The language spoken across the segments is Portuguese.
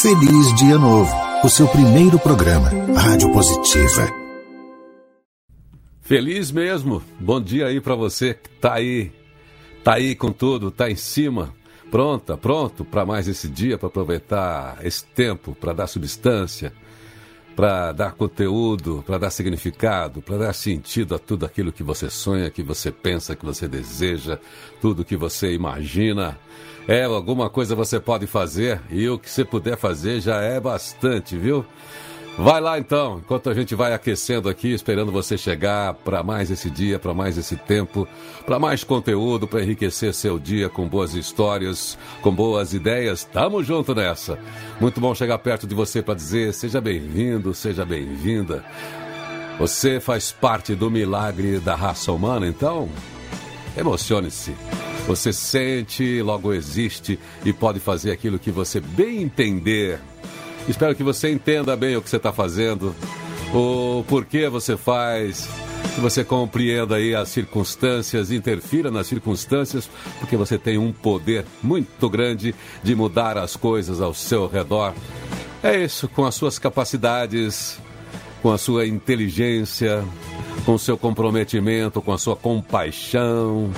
Feliz Dia Novo, o seu primeiro programa, Rádio Positiva. Feliz mesmo. Bom dia aí para você que tá aí, tá aí com tudo, tá em cima, pronta, pronto para mais esse dia, para aproveitar esse tempo, para dar substância, para dar conteúdo, para dar significado, para dar sentido a tudo aquilo que você sonha, que você pensa, que você deseja, tudo que você imagina. É, alguma coisa você pode fazer e o que você puder fazer já é bastante, viu? Vai lá então, enquanto a gente vai aquecendo aqui, esperando você chegar para mais esse dia, para mais esse tempo, para mais conteúdo, para enriquecer seu dia com boas histórias, com boas ideias. Tamo junto nessa. Muito bom chegar perto de você para dizer: seja bem-vindo, seja bem-vinda. Você faz parte do milagre da raça humana, então emocione-se. Você sente, logo existe e pode fazer aquilo que você bem entender. Espero que você entenda bem o que você está fazendo, o porquê você faz, que você compreenda aí as circunstâncias, interfira nas circunstâncias, porque você tem um poder muito grande de mudar as coisas ao seu redor. É isso, com as suas capacidades, com a sua inteligência, com o seu comprometimento, com a sua compaixão.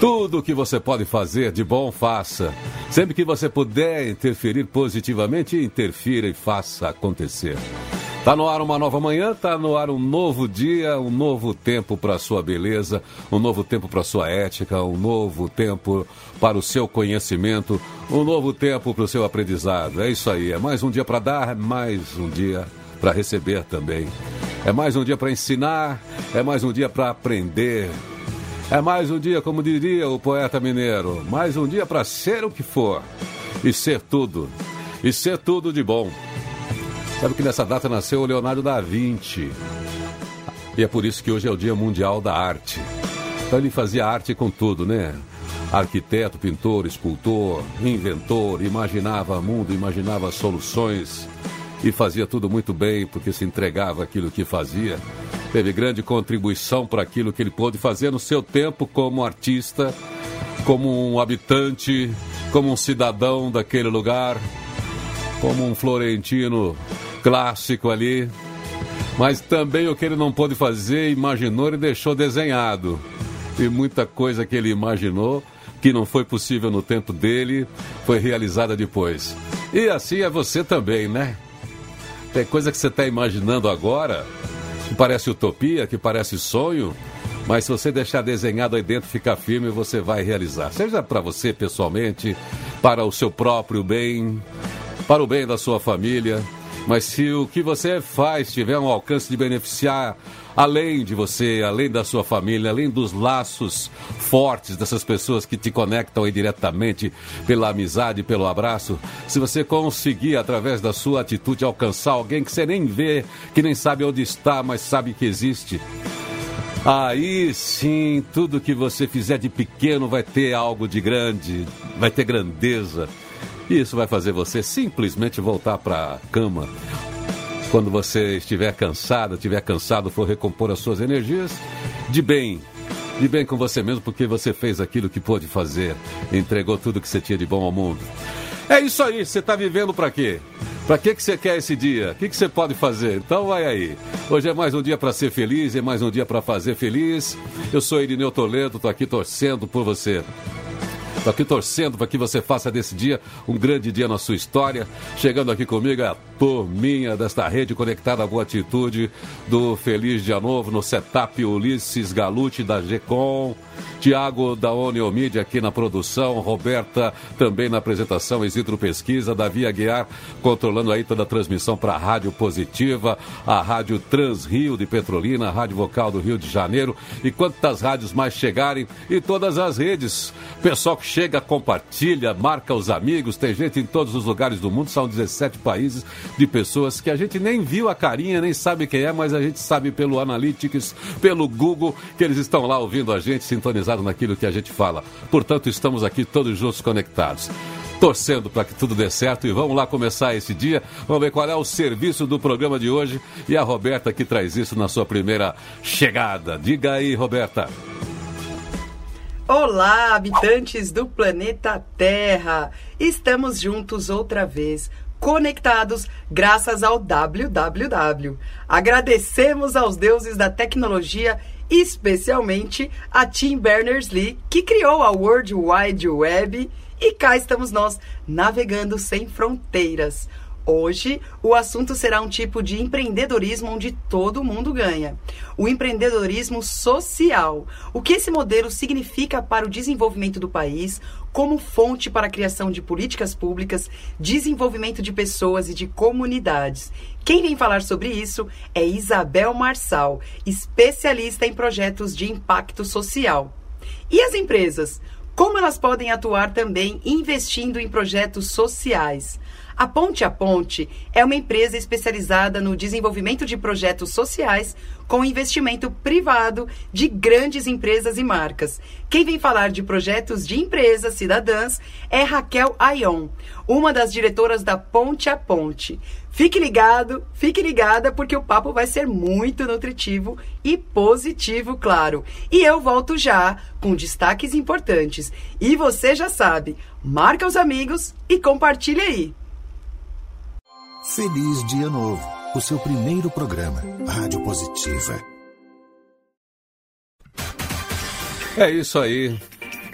Tudo o que você pode fazer de bom, faça. Sempre que você puder interferir positivamente, interfira e faça acontecer. Tá no ar uma nova manhã, tá no ar um novo dia, um novo tempo para a sua beleza, um novo tempo para a sua ética, um novo tempo para o seu conhecimento, um novo tempo para o seu aprendizado. É isso aí, é mais um dia para dar, mais um dia para receber também. É mais um dia para ensinar, é mais um dia para aprender. É mais um dia, como diria o poeta mineiro, mais um dia para ser o que for e ser tudo, e ser tudo de bom. Sabe que nessa data nasceu o Leonardo da Vinci. E é por isso que hoje é o Dia Mundial da Arte. Então ele fazia arte com tudo, né? Arquiteto, pintor, escultor, inventor, imaginava mundo, imaginava soluções e fazia tudo muito bem porque se entregava aquilo que fazia teve grande contribuição para aquilo que ele pôde fazer no seu tempo como artista, como um habitante, como um cidadão daquele lugar, como um florentino clássico ali. Mas também o que ele não pôde fazer, imaginou e deixou desenhado. E muita coisa que ele imaginou, que não foi possível no tempo dele, foi realizada depois. E assim é você também, né? Tem coisa que você está imaginando agora que parece utopia, que parece sonho, mas se você deixar desenhado aí dentro, ficar firme, você vai realizar. Seja para você pessoalmente, para o seu próprio bem, para o bem da sua família. Mas se o que você faz tiver um alcance de beneficiar além de você, além da sua família, além dos laços fortes dessas pessoas que te conectam aí diretamente pela amizade, pelo abraço, se você conseguir, através da sua atitude, alcançar alguém que você nem vê, que nem sabe onde está, mas sabe que existe. Aí sim, tudo que você fizer de pequeno vai ter algo de grande, vai ter grandeza. E isso vai fazer você simplesmente voltar para a cama quando você estiver cansado, estiver cansado, for recompor as suas energias, de bem, de bem com você mesmo, porque você fez aquilo que pôde fazer, entregou tudo que você tinha de bom ao mundo. É isso aí, você está vivendo para quê? Para que, que você quer esse dia? O que, que você pode fazer? Então vai aí. Hoje é mais um dia para ser feliz, é mais um dia para fazer feliz. Eu sou Irineu Toledo, estou aqui torcendo por você. Estou aqui torcendo para que você faça desse dia um grande dia na sua história. Chegando aqui comigo é a turminha desta rede conectada à Boa Atitude do Feliz Dia Novo no setup Ulisses Galute da GECOM. Tiago da Oneomídia aqui na produção, Roberta também na apresentação, Isidro Pesquisa, Davi Aguiar controlando aí toda a transmissão para a Rádio Positiva, a Rádio Trans Rio de Petrolina, a Rádio Vocal do Rio de Janeiro e quantas rádios mais chegarem e todas as redes. Pessoal que chega, compartilha, marca os amigos, tem gente em todos os lugares do mundo, são 17 países de pessoas que a gente nem viu a carinha, nem sabe quem é, mas a gente sabe pelo Analytics, pelo Google, que eles estão lá ouvindo a gente, sintonizado naquilo que a gente fala. Portanto, estamos aqui todos juntos conectados torcendo para que tudo dê certo e vamos lá começar esse dia. Vamos ver qual é o serviço do programa de hoje e a Roberta que traz isso na sua primeira chegada. Diga aí, Roberta. Olá, habitantes do planeta Terra! Estamos juntos outra vez conectados graças ao www. Agradecemos aos deuses da tecnologia, especialmente a Tim Berners-Lee, que criou a World Wide Web, e cá estamos nós navegando sem fronteiras. Hoje, o assunto será um tipo de empreendedorismo onde todo mundo ganha. O empreendedorismo social. O que esse modelo significa para o desenvolvimento do país, como fonte para a criação de políticas públicas, desenvolvimento de pessoas e de comunidades. Quem vem falar sobre isso é Isabel Marçal, especialista em projetos de impacto social. E as empresas? Como elas podem atuar também investindo em projetos sociais? A Ponte a Ponte é uma empresa especializada no desenvolvimento de projetos sociais com investimento privado de grandes empresas e marcas. Quem vem falar de projetos de empresas cidadãs é Raquel Ayon, uma das diretoras da Ponte a Ponte. Fique ligado, fique ligada, porque o papo vai ser muito nutritivo e positivo, claro. E eu volto já com destaques importantes. E você já sabe, marca os amigos e compartilha aí. Feliz Dia Novo, o seu primeiro programa, Rádio Positiva. É isso aí.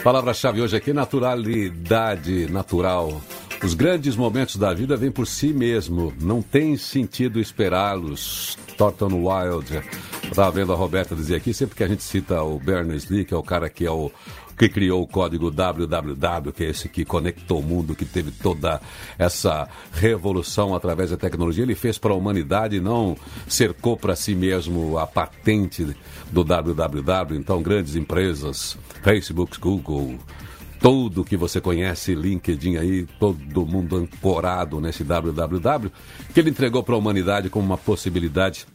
Palavra-chave hoje aqui: naturalidade natural. Os grandes momentos da vida vêm por si mesmo, não tem sentido esperá-los. Thornton Wild. Estava vendo a Roberta dizer aqui, sempre que a gente cita o Berners-Lee, que é o cara que é o que criou o código www, que é esse que conectou o mundo, que teve toda essa revolução através da tecnologia, ele fez para a humanidade, não cercou para si mesmo a patente do www. Então, grandes empresas, Facebook, Google, tudo que você conhece, LinkedIn aí, todo mundo ancorado nesse www, que ele entregou para a humanidade como uma possibilidade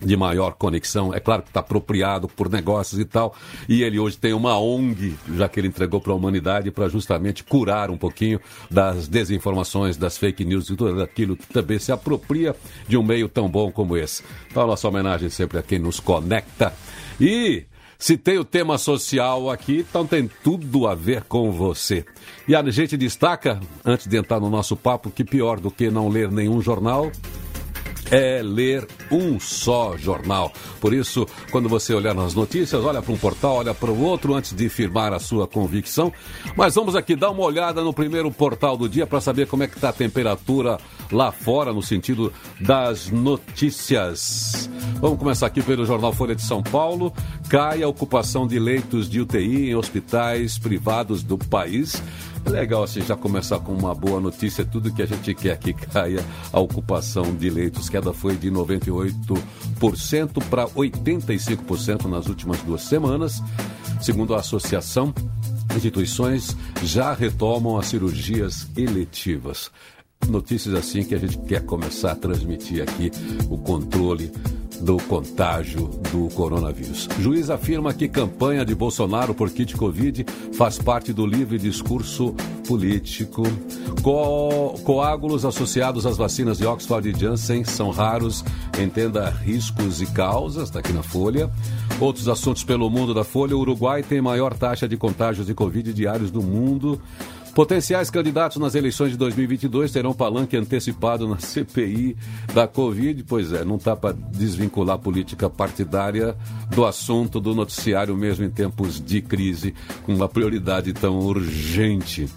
de maior conexão. É claro que está apropriado por negócios e tal. E ele hoje tem uma ONG, já que ele entregou para a humanidade, para justamente curar um pouquinho das desinformações, das fake news e tudo aquilo que também se apropria de um meio tão bom como esse. Então, a nossa homenagem sempre a quem nos conecta. E. Se tem o tema social aqui, então tem tudo a ver com você. E a gente destaca, antes de entrar no nosso papo, que pior do que não ler nenhum jornal é ler um só jornal. Por isso, quando você olhar nas notícias, olha para um portal, olha para o outro antes de firmar a sua convicção. Mas vamos aqui dar uma olhada no primeiro portal do dia para saber como é que está a temperatura lá fora no sentido das notícias. Vamos começar aqui pelo jornal Folha de São Paulo. Cai a ocupação de leitos de UTI em hospitais privados do país. Legal assim já começar com uma boa notícia, tudo que a gente quer que caia a ocupação de leitos. Queda foi de 98% para 85% nas últimas duas semanas. Segundo a associação, instituições já retomam as cirurgias eletivas notícias assim que a gente quer começar a transmitir aqui o controle do contágio do coronavírus. Juiz afirma que campanha de Bolsonaro por kit Covid faz parte do livre discurso político. Co coágulos associados às vacinas de Oxford e Janssen são raros. Entenda riscos e causas, está aqui na Folha. Outros assuntos pelo mundo da Folha. O Uruguai tem maior taxa de contágios de Covid diários do mundo. Potenciais candidatos nas eleições de 2022 terão palanque antecipado na CPI da Covid. Pois é, não está para desvincular a política partidária do assunto do noticiário, mesmo em tempos de crise, com uma prioridade tão urgente.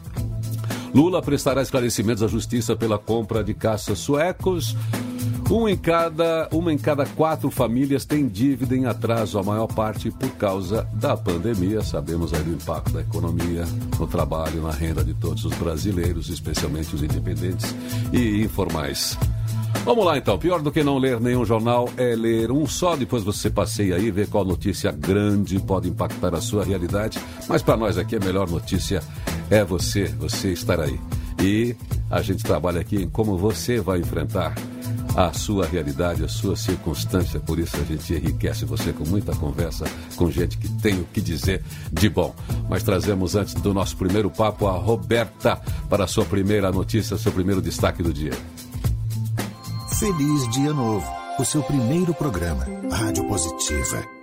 Lula prestará esclarecimentos à justiça pela compra de caças suecos. Um em cada, uma em cada quatro famílias tem dívida em atraso, a maior parte por causa da pandemia. Sabemos aí do impacto da economia, no trabalho, na renda de todos os brasileiros, especialmente os independentes e informais. Vamos lá então. Pior do que não ler nenhum jornal é ler um só. Depois você passeia aí, vê qual notícia grande pode impactar a sua realidade. Mas para nós aqui a melhor notícia é você, você estar aí. E a gente trabalha aqui em como você vai enfrentar a sua realidade, a sua circunstância. Por isso a gente enriquece você com muita conversa com gente que tem o que dizer de bom. Mas trazemos antes do nosso primeiro papo a Roberta para a sua primeira notícia, seu primeiro destaque do dia. Feliz Dia Novo, o seu primeiro programa, Rádio Positiva.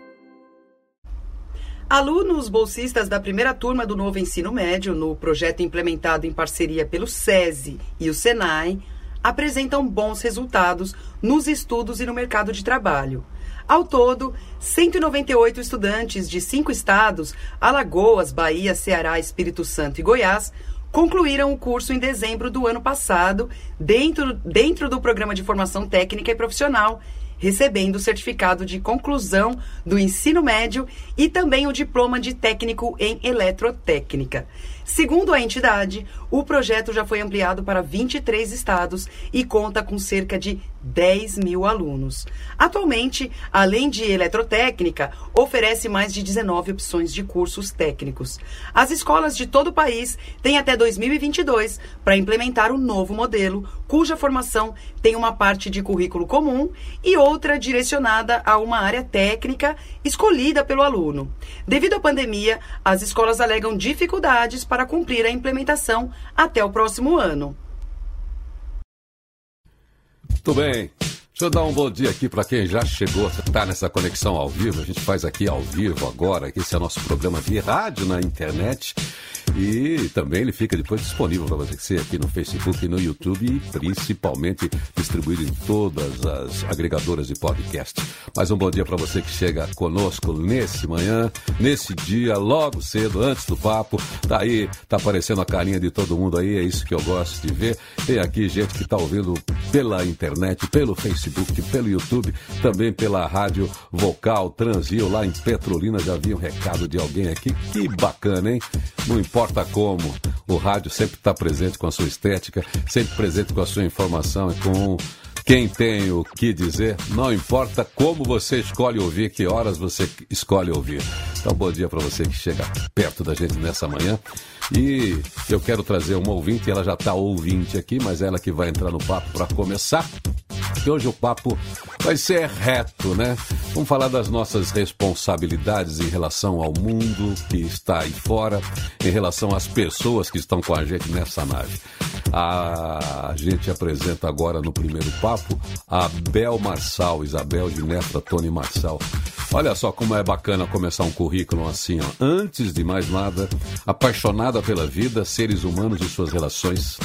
Alunos bolsistas da primeira turma do novo ensino médio, no projeto implementado em parceria pelo SESI e o SENAI, apresentam bons resultados nos estudos e no mercado de trabalho. Ao todo, 198 estudantes de cinco estados Alagoas, Bahia, Ceará, Espírito Santo e Goiás concluíram o curso em dezembro do ano passado, dentro, dentro do programa de formação técnica e profissional recebendo o certificado de conclusão do ensino médio e também o diploma de técnico em eletrotécnica. Segundo a entidade, o projeto já foi ampliado para 23 estados e conta com cerca de 10 mil alunos. Atualmente, além de eletrotécnica, oferece mais de 19 opções de cursos técnicos. As escolas de todo o país têm até 2022 para implementar o novo modelo, cuja formação tem uma parte de currículo comum e outra direcionada a uma área técnica escolhida pelo aluno. Devido à pandemia, as escolas alegam dificuldades para cumprir a implementação até o próximo ano. Muito bem. Deixa eu dar um bom dia aqui para quem já chegou, está nessa conexão ao vivo. A gente faz aqui ao vivo agora, esse é o nosso programa de rádio na internet. E também ele fica depois disponível para você aqui no Facebook e no YouTube e principalmente distribuído em todas as agregadoras de podcast. Mais um bom dia para você que chega conosco nesse manhã, nesse dia, logo cedo, antes do papo. Tá aí, tá aparecendo a carinha de todo mundo aí, é isso que eu gosto de ver. Tem aqui gente que tá ouvindo pela internet, pelo Facebook, pelo YouTube, também pela rádio vocal Transio lá em Petrolina. Já vi um recado de alguém aqui. Que bacana, hein? Importa como, o rádio sempre está presente com a sua estética, sempre presente com a sua informação e com quem tem o que dizer, não importa como você escolhe ouvir, que horas você escolhe ouvir. Então, bom dia para você que chega perto da gente nessa manhã. E eu quero trazer uma ouvinte, ela já está ouvinte aqui, mas ela que vai entrar no papo para começar. E hoje o papo vai ser reto, né? Vamos falar das nossas responsabilidades em relação ao mundo que está aí fora, em relação às pessoas que estão com a gente nessa nave. A gente apresenta agora no primeiro papo a Bel Marçal, Isabel de Nefra Tony Marçal. Olha só como é bacana começar um currículo assim, ó. Antes de mais nada, apaixonada pela vida, seres humanos e suas relações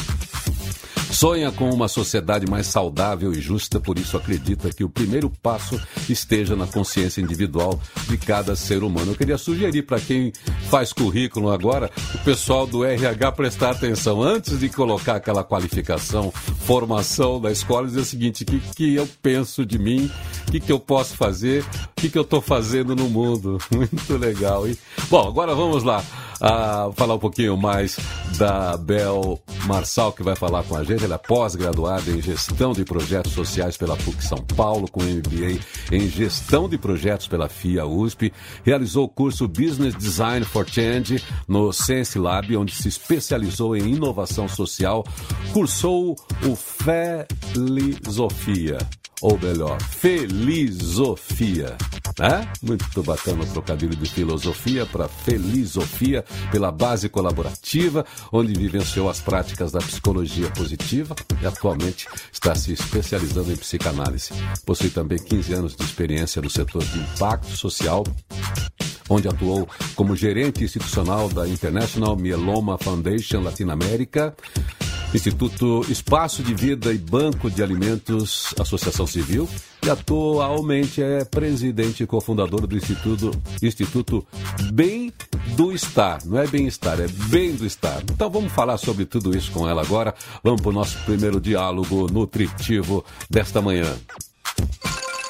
Sonha com uma sociedade mais saudável e justa, por isso acredita que o primeiro passo esteja na consciência individual de cada ser humano. Eu queria sugerir para quem faz currículo agora, o pessoal do RH prestar atenção antes de colocar aquela qualificação, formação da escola, dizer o seguinte: o que, que eu penso de mim, o que, que eu posso fazer, o que, que eu estou fazendo no mundo. Muito legal, hein? Bom, agora vamos lá a falar um pouquinho mais da Bel Marçal, que vai falar com a gente. Ela é pós-graduada em Gestão de Projetos Sociais pela PUC São Paulo, com MBA em Gestão de Projetos pela FIA USP. Realizou o curso Business Design for Change no Sense Lab, onde se especializou em inovação social. Cursou o Felizofia ou melhor, Felizofia. Né? Muito bacana o trocadilho de filosofia para Felizofia, pela base colaborativa, onde vivenciou as práticas da psicologia positiva e atualmente está se especializando em psicanálise. Possui também 15 anos de experiência no setor de impacto social onde atuou como gerente institucional da International Myeloma Foundation Latinoamérica, Instituto Espaço de Vida e Banco de Alimentos, Associação Civil, e atualmente é presidente e cofundador do Instituto, Instituto Bem do Estar. Não é bem-estar, é bem do estar. Então vamos falar sobre tudo isso com ela agora. Vamos para o nosso primeiro diálogo nutritivo desta manhã.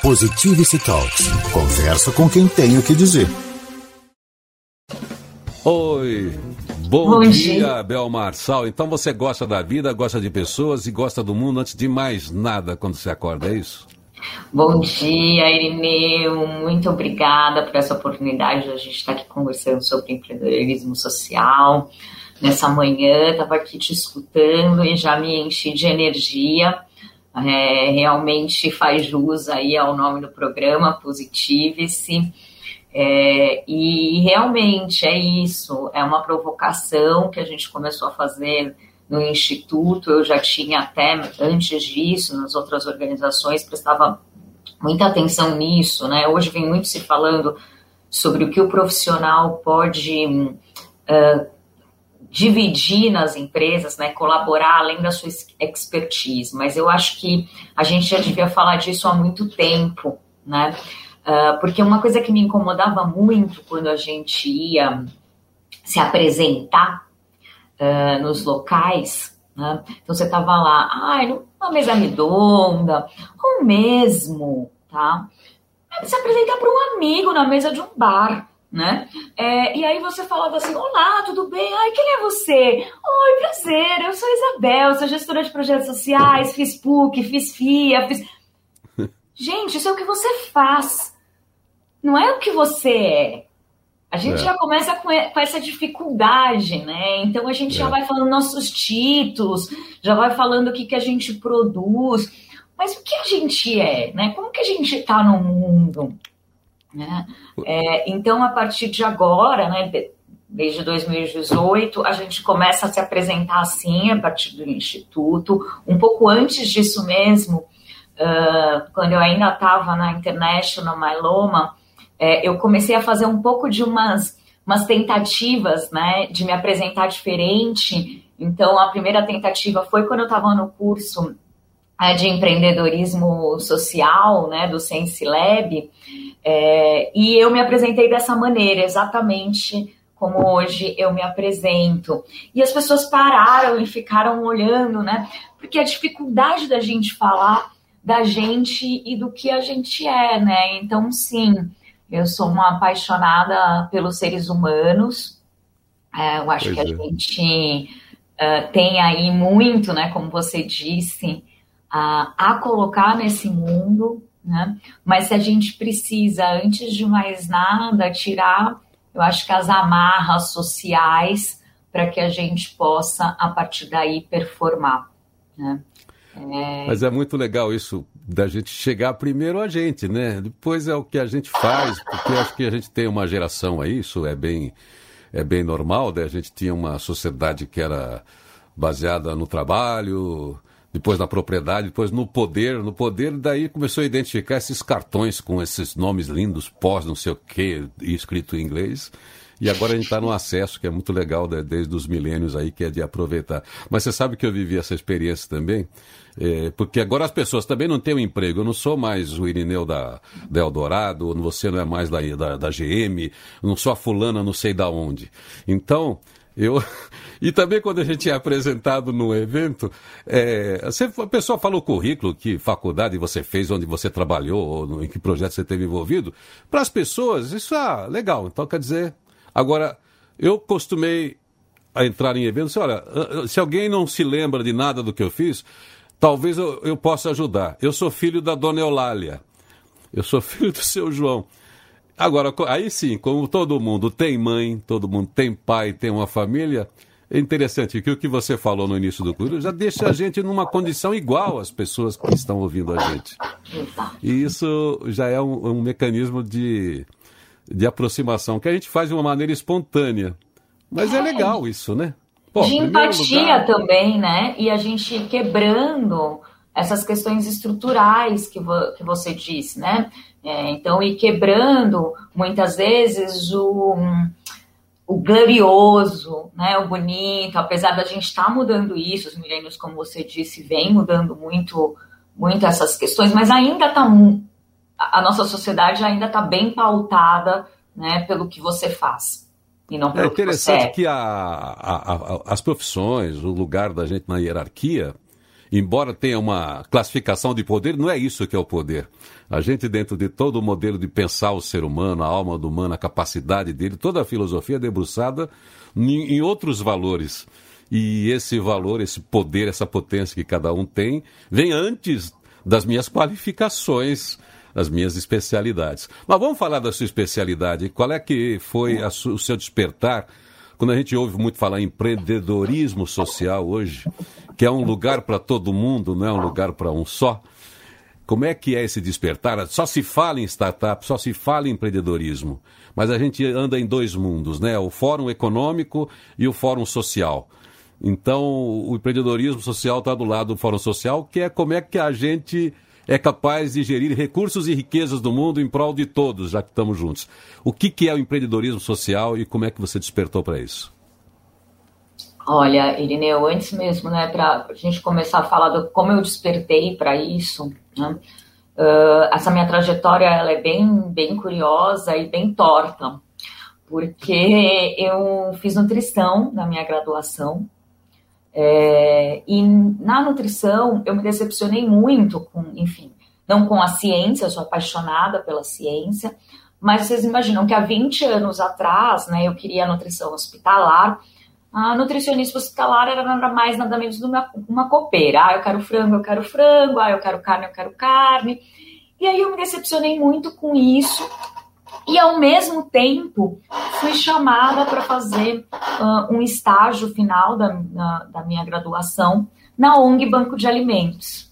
Positivity Talks. Conversa com quem tem o que dizer. Oi, bom, bom dia, dia, Bel Marçal. Então você gosta da vida, gosta de pessoas e gosta do mundo antes de mais nada quando você acorda, é isso? Bom dia, Irineu. Muito obrigada por essa oportunidade de a gente estar aqui conversando sobre empreendedorismo social. Nessa manhã, estava aqui te escutando e já me enchi de energia. É, realmente faz jus aí ao nome do programa, Positive-se. É, e realmente é isso, é uma provocação que a gente começou a fazer no Instituto. Eu já tinha até antes disso, nas outras organizações, prestava muita atenção nisso, né? Hoje vem muito se falando sobre o que o profissional pode uh, dividir nas empresas, né, colaborar além da sua expertise, mas eu acho que a gente já devia falar disso há muito tempo, né? Uh, porque uma coisa que me incomodava muito quando a gente ia se apresentar uh, nos locais, né? Então você tava lá, ai, numa mesa redonda, ou mesmo, tá? Se apresentar para um amigo na mesa de um bar né? É, e aí você falava assim, olá, tudo bem? Ai, quem é você? Oi, prazer, eu sou Isabel, sou gestora de projetos sociais, fiz PUC, fiz FIA, fiz... Gente, isso é o que você faz, não é o que você é. A gente é. já começa com, essa dificuldade, né? Então a gente é. já vai falando nossos títulos, já vai falando o que, que a gente produz, mas o que a gente é, né? Como que a gente está no mundo? Né? É, então, a partir de agora, né, desde 2018, a gente começa a se apresentar assim, a partir do Instituto. Um pouco antes disso mesmo, uh, quando eu ainda estava na International Myeloma, é, eu comecei a fazer um pouco de umas, umas tentativas né, de me apresentar diferente. Então, a primeira tentativa foi quando eu estava no curso é, de empreendedorismo social, né, do Sense Lab, é, e eu me apresentei dessa maneira, exatamente como hoje eu me apresento. E as pessoas pararam e ficaram olhando, né? Porque a dificuldade da gente falar da gente e do que a gente é, né? Então, sim, eu sou uma apaixonada pelos seres humanos. É, eu acho pois que a é. gente uh, tem aí muito, né? Como você disse, uh, a colocar nesse mundo né? Mas se a gente precisa, antes de mais nada, tirar, eu acho que as amarras sociais para que a gente possa, a partir daí, performar. Né? É... Mas é muito legal isso da gente chegar primeiro a gente, né? Depois é o que a gente faz, porque acho que a gente tem uma geração aí, isso é bem, é bem normal, né? A gente tinha uma sociedade que era baseada no trabalho, depois na propriedade, depois no poder. No poder, daí começou a identificar esses cartões com esses nomes lindos, pós não sei o que, escrito em inglês. E agora a gente está no acesso, que é muito legal né, desde os milênios aí, que é de aproveitar. Mas você sabe que eu vivi essa experiência também, é, porque agora as pessoas também não têm um emprego. Eu não sou mais o Irineu da, da Eldorado, você não é mais da, da, da GM, não sou a fulana não sei da onde. Então, eu, e também quando a gente é apresentado num evento, é, você, a pessoa fala o currículo, que faculdade você fez, onde você trabalhou, ou em que projeto você teve envolvido. Para as pessoas, isso é legal. Então, quer dizer, agora, eu costumei a entrar em eventos, olha, se alguém não se lembra de nada do que eu fiz, talvez eu, eu possa ajudar. Eu sou filho da dona Eulália. Eu sou filho do seu João. Agora, aí sim, como todo mundo tem mãe, todo mundo tem pai, tem uma família, é interessante que o que você falou no início do curso já deixa a gente numa condição igual às pessoas que estão ouvindo a gente. E isso já é um, um mecanismo de, de aproximação que a gente faz de uma maneira espontânea. Mas é legal isso, né? Pô, de empatia lugar... também, né? E a gente quebrando essas questões estruturais que, vo que você disse, né? É, então, ir quebrando, muitas vezes, o, o glorioso, né, o bonito, apesar da gente estar tá mudando isso, os milênios, como você disse, vem mudando muito, muito essas questões, mas ainda está a nossa sociedade ainda está bem pautada né, pelo que você faz. E não pelo é interessante que, você é. que a, a, a, as profissões, o lugar da gente na hierarquia, embora tenha uma classificação de poder, não é isso que é o poder. A gente, dentro de todo o modelo de pensar o ser humano, a alma do humano, a capacidade dele, toda a filosofia é debruçada em, em outros valores. E esse valor, esse poder, essa potência que cada um tem, vem antes das minhas qualificações, das minhas especialidades. Mas vamos falar da sua especialidade. Qual é que foi o seu despertar quando a gente ouve muito falar em empreendedorismo social hoje, que é um lugar para todo mundo, não é um lugar para um só, como é que é esse despertar? Só se fala em startup, só se fala em empreendedorismo, mas a gente anda em dois mundos, né? O fórum econômico e o fórum social. Então, o empreendedorismo social está do lado do fórum social, que é como é que a gente é capaz de gerir recursos e riquezas do mundo em prol de todos, já que estamos juntos. O que, que é o empreendedorismo social e como é que você despertou para isso? Olha, Irineu, antes mesmo, né, para a gente começar a falar do como eu despertei para isso, né, uh, essa minha trajetória ela é bem, bem curiosa e bem torta, porque eu fiz nutrição na minha graduação, é, e na nutrição eu me decepcionei muito com, enfim, não com a ciência, eu sou apaixonada pela ciência, mas vocês imaginam que há 20 anos atrás, né, eu queria nutrição hospitalar, a nutricionista hospitalar era nada mais, nada menos do uma, uma copeira. Ah, eu quero frango, eu quero frango, ah, eu quero carne, eu quero carne. E aí eu me decepcionei muito com isso. E ao mesmo tempo fui chamada para fazer uh, um estágio final da, na, da minha graduação na ONG Banco de Alimentos.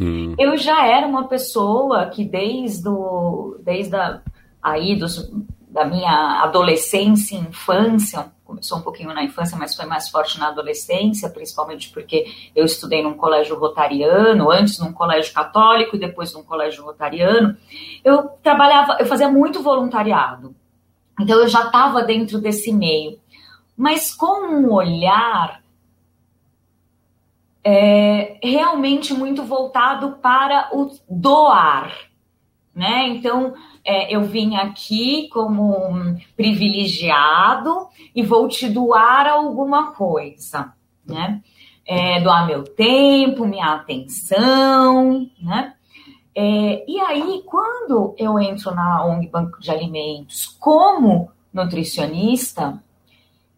Hum. Eu já era uma pessoa que desde, o, desde a, aí dos, da minha adolescência e infância, começou um pouquinho na infância, mas foi mais forte na adolescência, principalmente porque eu estudei num colégio rotariano, antes num colégio católico e depois num colégio rotariano. Eu trabalhava, eu fazia muito voluntariado. Então eu já estava dentro desse meio, mas com um olhar é, realmente muito voltado para o doar, né? Então é, eu vim aqui como um privilegiado e vou te doar alguma coisa, né? É, doar meu tempo, minha atenção, né? É, e aí, quando eu entro na ONG Banco de Alimentos como nutricionista,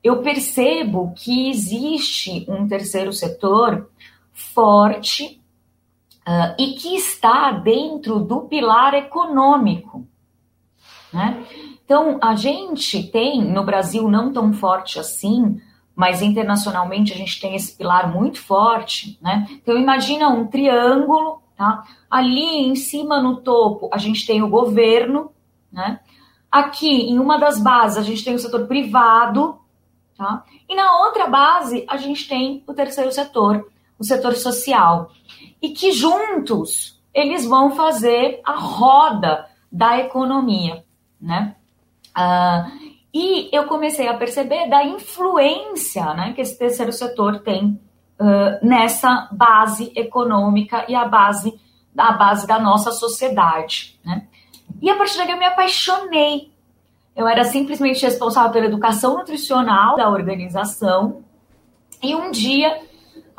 eu percebo que existe um terceiro setor forte uh, e que está dentro do pilar econômico. Né? Então, a gente tem, no Brasil não tão forte assim, mas internacionalmente a gente tem esse pilar muito forte, né? Então, imagina um triângulo, tá? Ali em cima no topo a gente tem o governo, né? Aqui em uma das bases a gente tem o setor privado, tá? E na outra base a gente tem o terceiro setor, o setor social. E que juntos eles vão fazer a roda da economia né? Uh, e eu comecei a perceber da influência né, que esse terceiro setor tem uh, nessa base econômica e a base da base da nossa sociedade. Né? E a partir daí eu me apaixonei. Eu era simplesmente responsável pela educação nutricional da organização. E um dia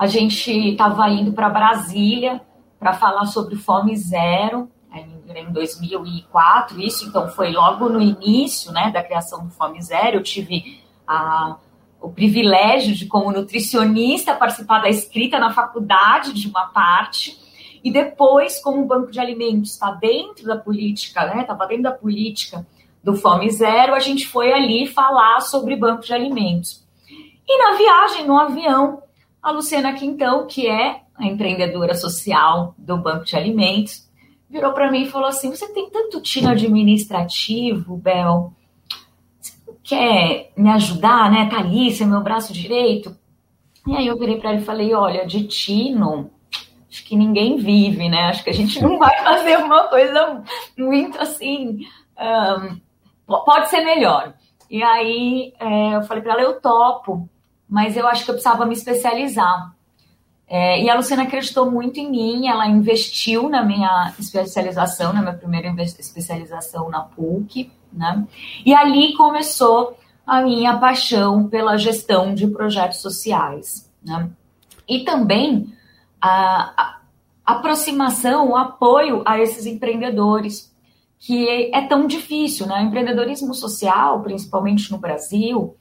a gente estava indo para Brasília para falar sobre fome zero em 2004, isso então foi logo no início né, da criação do Fome Zero, eu tive a, o privilégio de, como nutricionista, participar da escrita na faculdade de uma parte, e depois, como o Banco de Alimentos está dentro da política, né, estava dentro da política do Fome Zero, a gente foi ali falar sobre Banco de Alimentos. E na viagem, no avião, a Luciana Quintão, que é a empreendedora social do Banco de Alimentos, virou para mim e falou assim: Você tem tanto tino administrativo, Bel. Você não quer me ajudar, né? Tá ali, você é meu braço direito. E aí eu virei para ele e falei: Olha, de tino, acho que ninguém vive, né? Acho que a gente não vai fazer uma coisa muito assim. Um, pode ser melhor. E aí é, eu falei para ela: Eu topo, mas eu acho que eu precisava me especializar. É, e a Luciana acreditou muito em mim, ela investiu na minha especialização, na minha primeira especialização na PUC, né? E ali começou a minha paixão pela gestão de projetos sociais, né? E também a, a aproximação, o apoio a esses empreendedores, que é, tão difícil, né? O empreendedorismo social, principalmente no Brasil,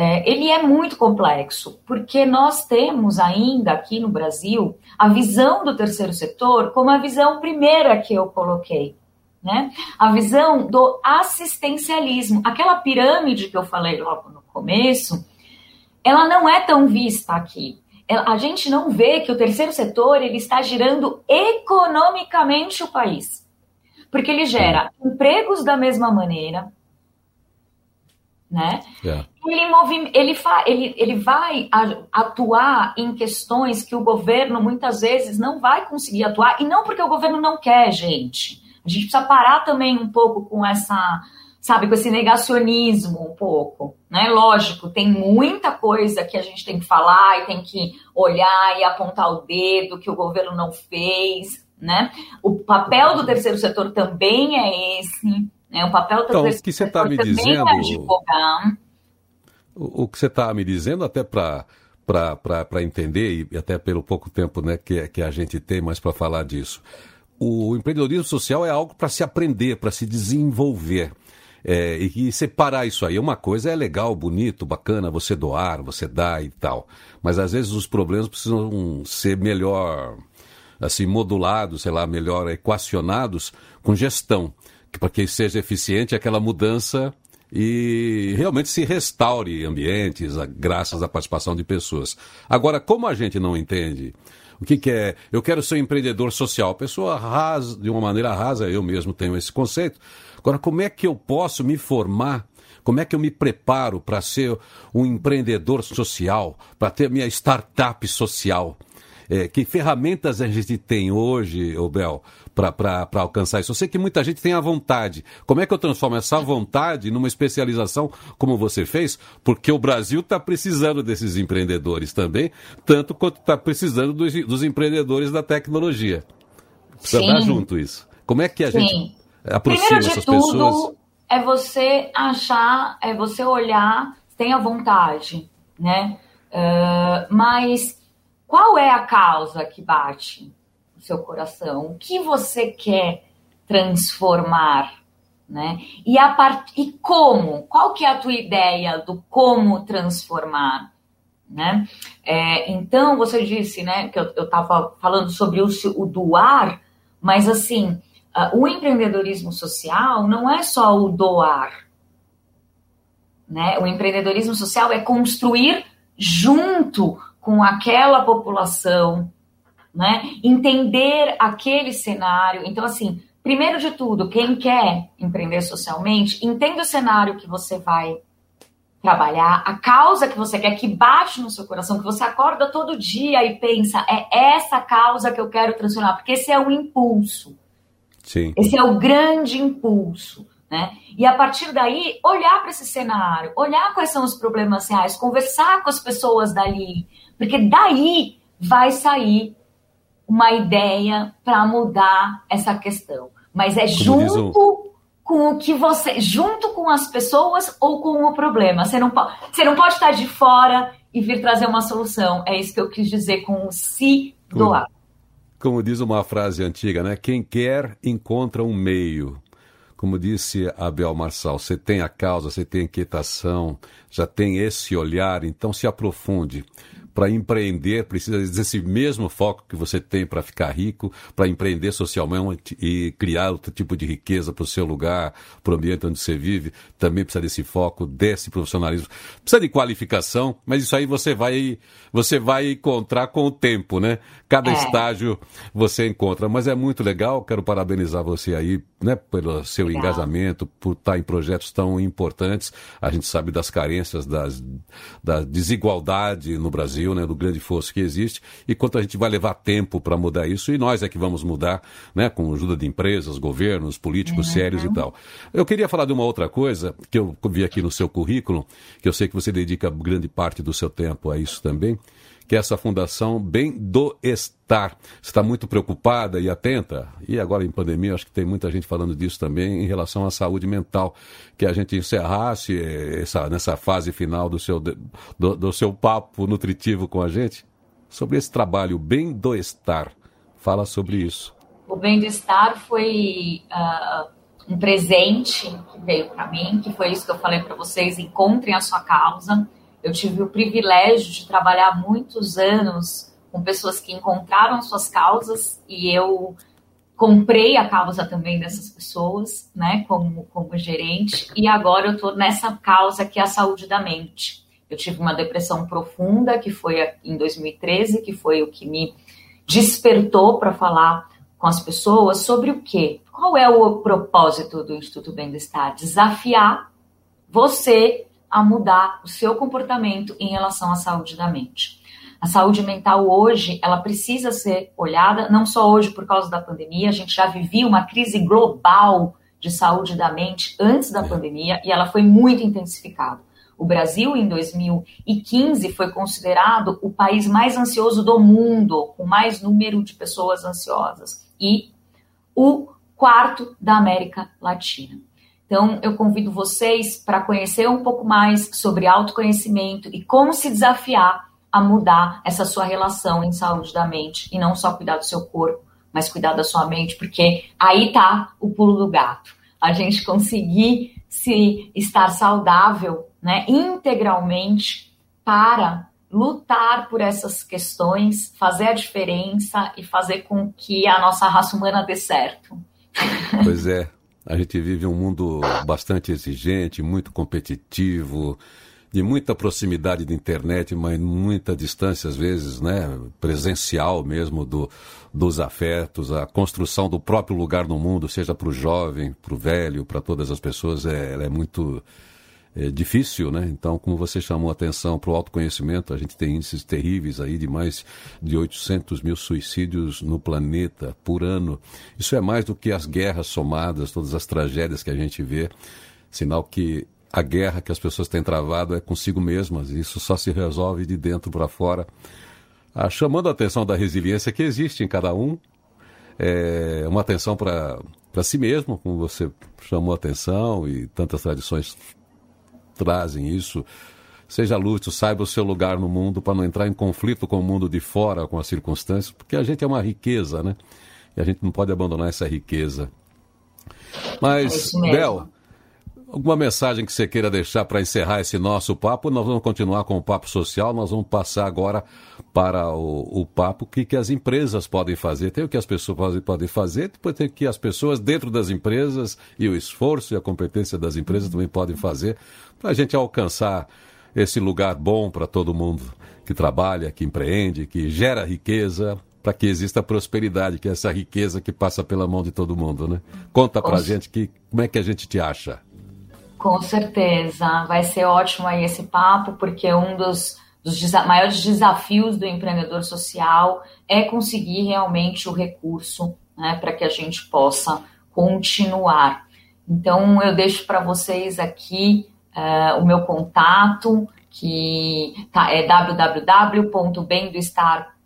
é, ele é muito complexo, porque nós temos ainda aqui no Brasil a visão do terceiro setor como a visão primeira que eu coloquei. Né? A visão do assistencialismo. Aquela pirâmide que eu falei logo no começo, ela não é tão vista aqui. A gente não vê que o terceiro setor ele está girando economicamente o país. Porque ele gera empregos da mesma maneira, né? É ele, ele, fa, ele, ele vai atuar em questões que o governo muitas vezes não vai conseguir atuar, e não porque o governo não quer, gente. A gente precisa parar também um pouco com essa sabe, com esse negacionismo um pouco, né? Lógico, tem muita coisa que a gente tem que falar e tem que olhar e apontar o dedo que o governo não fez, né? O papel do terceiro setor também é esse, né? O papel do então, terceiro que você tá me dizendo, é. O, o que você está me dizendo, até para para entender, e até pelo pouco tempo né, que, que a gente tem mais para falar disso. O empreendedorismo social é algo para se aprender, para se desenvolver. É, e que separar isso aí. Uma coisa é legal, bonito, bacana, você doar, você dar e tal. Mas às vezes os problemas precisam ser melhor, assim, modulados, sei lá, melhor equacionados com gestão. Para que seja eficiente aquela mudança e realmente se restaure ambientes graças à participação de pessoas. Agora, como a gente não entende o que, que é, eu quero ser um empreendedor social, pessoa rasa, de uma maneira rasa, eu mesmo tenho esse conceito. Agora, como é que eu posso me formar? Como é que eu me preparo para ser um empreendedor social, para ter minha startup social? É, que ferramentas a gente tem hoje, Bel, para alcançar isso? Eu sei que muita gente tem a vontade. Como é que eu transformo essa vontade numa especialização como você fez? Porque o Brasil está precisando desses empreendedores também, tanto quanto está precisando dos, dos, empreendedores da tecnologia. Precisa Sim. dar junto isso. Como é que a Sim. gente aproxima Primeiro de essas tudo, pessoas? É você achar, é você olhar, tenha vontade, né? Uh, mas qual é a causa que bate no seu coração? O que você quer transformar? Né? E, a part... e como? Qual que é a tua ideia do como transformar? Né? É, então, você disse né, que eu estava falando sobre o, o, doar, mas assim, uh, o empreendedorismo social não é só o doar. Né? O empreendedorismo social é construir junto com aquela população, né? Entender aquele cenário. Então, assim, primeiro de tudo, quem quer empreender socialmente, entenda o cenário que você vai trabalhar, a causa que você quer, que bate no seu coração, que você acorda todo dia e pensa, é essa causa que eu quero transformar, porque esse é o impulso. Sim. Esse é o grande impulso. Né? E a partir daí, olhar para esse cenário, olhar quais são os problemas reais, conversar com as pessoas dali, porque daí vai sair uma ideia para mudar essa questão. Mas é Como junto com o que você, junto com as pessoas ou com o problema. Você não, pode, você não pode estar de fora e vir trazer uma solução. É isso que eu quis dizer com se doar. Como, como diz uma frase antiga, né? Quem quer encontra um meio como disse Abel Marçal, você tem a causa, você tem a inquietação, já tem esse olhar, então se aprofunde para empreender precisa desse mesmo foco que você tem para ficar rico, para empreender socialmente e criar outro tipo de riqueza para o seu lugar, para o ambiente onde você vive. Também precisa desse foco, desse profissionalismo. Precisa de qualificação, mas isso aí você vai, você vai encontrar com o tempo, né? Cada é. estágio você encontra. Mas é muito legal, quero parabenizar você aí, né, pelo seu legal. engajamento, por estar em projetos tão importantes. A gente sabe das carências, das, da desigualdade no Brasil Né, do grande fosso que existe, e quanto a gente vai levar tempo para mudar isso, e nós é que vamos mudar, né, com a ajuda de empresas, governos, políticos uhum. sérios e tal. Eu queria falar de uma outra coisa que eu vi aqui no seu currículo, que eu sei que você dedica grande parte do seu tempo a isso também, que é essa fundação Bem do Estar. Está muito preocupada e atenta, e agora em pandemia, acho que tem muita gente falando disso também, em relação à saúde mental, que a gente encerrasse essa, nessa fase final do seu, do, do seu papo nutritivo com a gente, sobre esse trabalho Bem do Estar. Fala sobre isso. O Bem do Estar foi uh, um presente que veio para mim, que foi isso que eu falei para vocês, encontrem a sua causa, eu tive o privilégio de trabalhar muitos anos com pessoas que encontraram suas causas e eu comprei a causa também dessas pessoas, né, como, como gerente, e agora eu estou nessa causa que é a saúde da mente. Eu tive uma depressão profunda, que foi em 2013, que foi o que me despertou para falar com as pessoas sobre o quê? Qual é o propósito do Instituto Bem-Estar? Desafiar você a mudar o seu comportamento em relação à saúde da mente. A saúde mental hoje, ela precisa ser olhada, não só hoje por causa da pandemia, a gente já vivia uma crise global de saúde da mente antes da pandemia e ela foi muito intensificada. O Brasil, em 2015, foi considerado o país mais ansioso do mundo, com mais número de pessoas ansiosas, e o quarto da América Latina. Então, eu convido vocês para conhecer um pouco mais sobre autoconhecimento e como se desafiar a mudar essa sua relação em saúde da mente e não só cuidar do seu corpo, mas cuidar da sua mente, porque aí tá o pulo do gato. A gente conseguir se estar saudável, né, integralmente para lutar por essas questões, fazer a diferença e fazer com que a nossa raça humana dê certo. Pois é, a gente vive um mundo bastante exigente, muito competitivo, de muita proximidade da internet, mas muita distância, às vezes, né, presencial mesmo do, dos afetos, a construção do próprio lugar no mundo, seja para o jovem, para o velho, para todas as pessoas, é, é muito é, difícil, né? Então, como você chamou a atenção para o autoconhecimento, a gente tem índices terríveis aí de mais de 800 mil suicídios no planeta por ano. Isso é mais do que as guerras somadas, todas as tragédias que a gente vê, sinal que a guerra que as pessoas têm travado é consigo mesmas. Isso só se resolve de dentro para fora. Ah, chamando a atenção da resiliência que existe em cada um, é uma atenção para si mesmo, como você chamou a atenção, e tantas tradições trazem isso. Seja lúcido, saiba o seu lugar no mundo para não entrar em conflito com o mundo de fora, com as circunstâncias, porque a gente é uma riqueza, né? E a gente não pode abandonar essa riqueza. Mas, é Bel, Alguma mensagem que você queira deixar para encerrar esse nosso papo? Nós vamos continuar com o papo social, nós vamos passar agora para o, o papo que, que as empresas podem fazer. Tem o que as pessoas podem fazer, depois tem o que as pessoas dentro das empresas e o esforço e a competência das empresas também podem fazer para a gente alcançar esse lugar bom para todo mundo que trabalha, que empreende, que gera riqueza, para que exista prosperidade, que é essa riqueza que passa pela mão de todo mundo, né? Conta para a gente que, como é que a gente te acha. Com certeza, vai ser ótimo aí esse papo, porque um dos, dos desa maiores desafios do empreendedor social é conseguir realmente o recurso né, para que a gente possa continuar. Então, eu deixo para vocês aqui uh, o meu contato, que tá, é www.bendoestar.com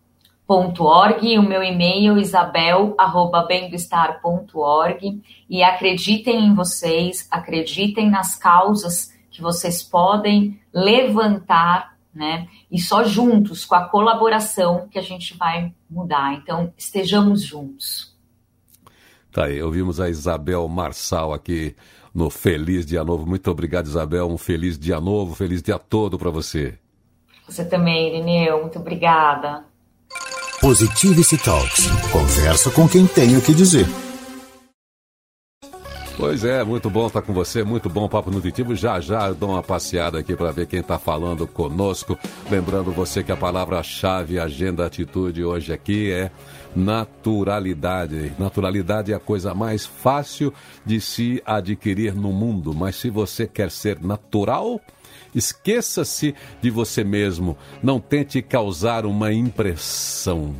org, o meu e-mail isabel@bemdoestar.org e acreditem em vocês, acreditem nas causas que vocês podem levantar, né? E só juntos, com a colaboração, que a gente vai mudar. Então, estejamos juntos. Tá aí, ouvimos a Isabel Marçal aqui no Feliz Dia Novo. Muito obrigado, Isabel. Um feliz dia novo, feliz dia todo para você. Você também, Irineu. Muito obrigada. Positivity Talks. Conversa com quem tem o que dizer. Pois é, muito bom estar com você, muito bom Papo Nutritivo. Já já dou uma passeada aqui para ver quem está falando conosco. Lembrando você que a palavra-chave, agenda, atitude hoje aqui é naturalidade. Naturalidade é a coisa mais fácil de se adquirir no mundo, mas se você quer ser natural, Esqueça-se de você mesmo. Não tente causar uma impressão.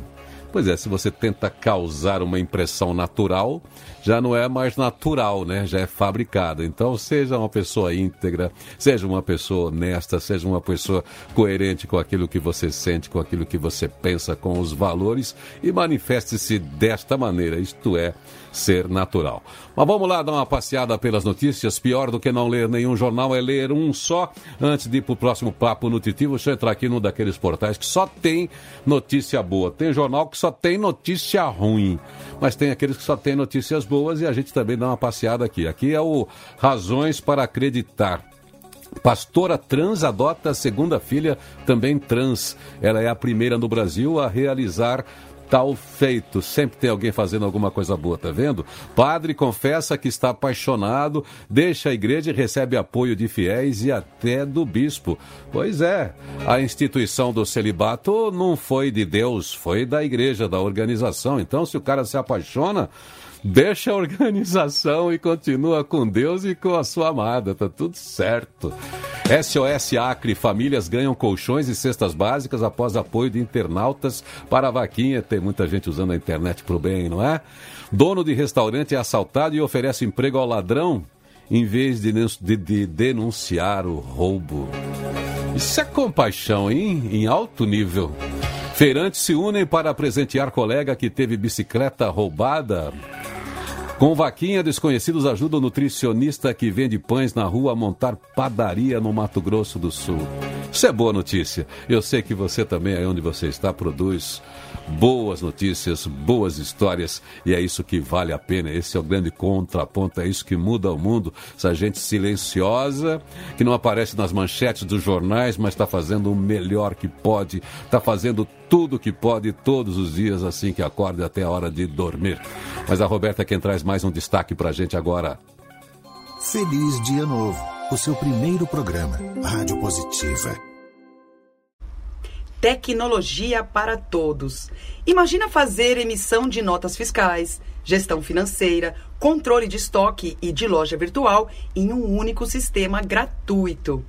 Pois é, se você tenta causar uma impressão natural, já não é mais natural, né? Já é fabricado. Então, seja uma pessoa íntegra, seja uma pessoa honesta, seja uma pessoa coerente com aquilo que você sente, com aquilo que você pensa, com os valores e manifeste-se desta maneira, isto é, ser natural. Mas vamos lá dar uma passeada pelas notícias. Pior do que não ler nenhum jornal é ler um só. Antes de ir para o próximo papo nutritivo, deixa eu entrar aqui num daqueles portais que só tem notícia boa. Tem jornal que só tem notícia ruim, mas tem aqueles que só tem notícias boas e a gente também dá uma passeada aqui. Aqui é o Razões para Acreditar. Pastora trans adota a segunda filha, também trans. Ela é a primeira no Brasil a realizar tal feito. Sempre tem alguém fazendo alguma coisa boa, tá vendo? Padre confessa que está apaixonado, deixa a igreja e recebe apoio de fiéis e até do bispo. Pois é, a instituição do celibato não foi de Deus, foi da igreja, da organização. Então, se o cara se apaixona, deixa a organização e continua com Deus e com a sua amada, tá tudo certo. SOS Acre, famílias ganham colchões e cestas básicas após apoio de internautas para a vaquinha. Tem muita gente usando a internet pro bem, não é? Dono de restaurante é assaltado e oferece emprego ao ladrão em vez de, de, de denunciar o roubo. Isso é compaixão, hein? Em alto nível. Feirantes se unem para presentear colega que teve bicicleta roubada. Com vaquinha, desconhecidos ajudam nutricionista que vende pães na rua a montar padaria no Mato Grosso do Sul. Isso é boa notícia. Eu sei que você também, aí onde você está, produz boas notícias, boas histórias, e é isso que vale a pena. Esse é o grande contraponto, é isso que muda o mundo. Essa gente silenciosa, que não aparece nas manchetes dos jornais, mas está fazendo o melhor que pode, está fazendo tudo que pode todos os dias, assim que acorda até a hora de dormir. Mas a Roberta é quem traz mais um destaque para a gente agora. Feliz Dia Novo, o seu primeiro programa, Rádio Positiva tecnologia para todos. Imagina fazer emissão de notas fiscais, gestão financeira, controle de estoque e de loja virtual em um único sistema gratuito.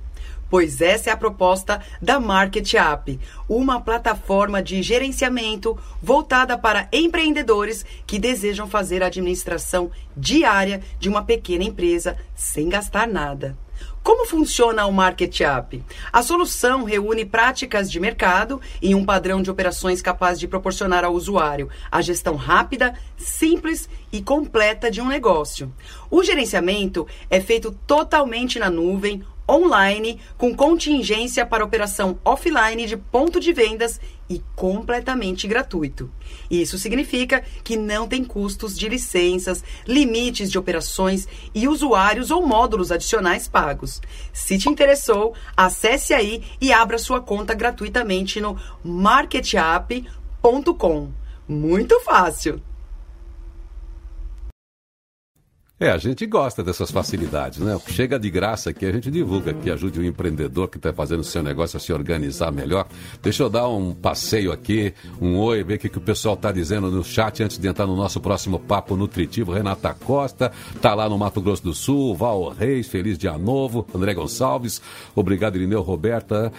Pois essa é a proposta da Market App, uma plataforma de gerenciamento voltada para empreendedores que desejam fazer a administração diária de uma pequena empresa sem gastar nada. Como funciona o Market App? A solução reúne práticas de mercado em um padrão de operações capaz de proporcionar ao usuário a gestão rápida, simples e completa de um negócio. O gerenciamento é feito totalmente na nuvem, online, com contingência para operação offline de ponto de vendas e completamente gratuito. Isso significa que não tem custos de licenças, limites de operações e usuários ou módulos adicionais pagos. Se te interessou, acesse aí e abra sua conta gratuitamente no marketapp.com. Muito fácil! É, a gente gosta dessas facilidades, né? Chega de graça aqui, a gente divulga que ajude o empreendedor que está fazendo o seu negócio a se organizar melhor. Deixa eu dar um passeio aqui, um oi, ver o que, que o pessoal está dizendo no chat antes de entrar no nosso próximo papo nutritivo. Renata Costa, tá lá no Mato Grosso do Sul, Val Reis, feliz dia novo, André Gonçalves, obrigado Irineu Roberta,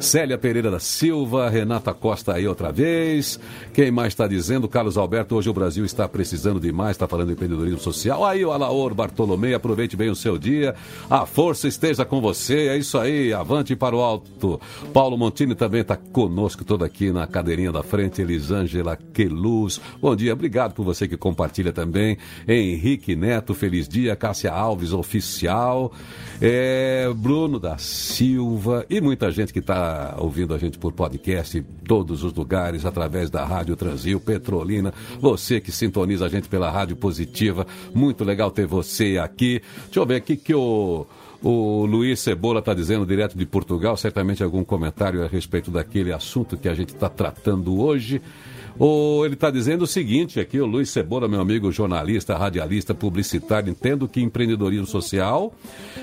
Célia Pereira da Silva, Renata Costa aí outra vez. Quem mais está dizendo? Carlos Alberto, hoje o Brasil está precisando demais, está falando de empreendedorismo social. Aí o Alaor Bartolomei, aproveite bem o seu dia. A força esteja com você. É isso aí, avante para o alto. Paulo Montini também está conosco, todo aqui na cadeirinha da frente. Elisângela Queluz. Bom dia, obrigado por você que compartilha também. Henrique Neto, feliz dia. Cássia Alves, oficial. É, Bruno da Silva e muita gente que está ouvindo a gente por podcast em todos os lugares, através da Rádio Transil, Petrolina. Você que sintoniza a gente pela Rádio Positiva. Muito legal ter você aqui. Deixa eu ver aqui que o. O Luiz Cebola está dizendo direto de Portugal, certamente algum comentário a respeito daquele assunto que a gente está tratando hoje. Ou ele está dizendo o seguinte aqui, o Luiz Cebola, meu amigo jornalista, radialista, publicitário, entendo que empreendedorismo social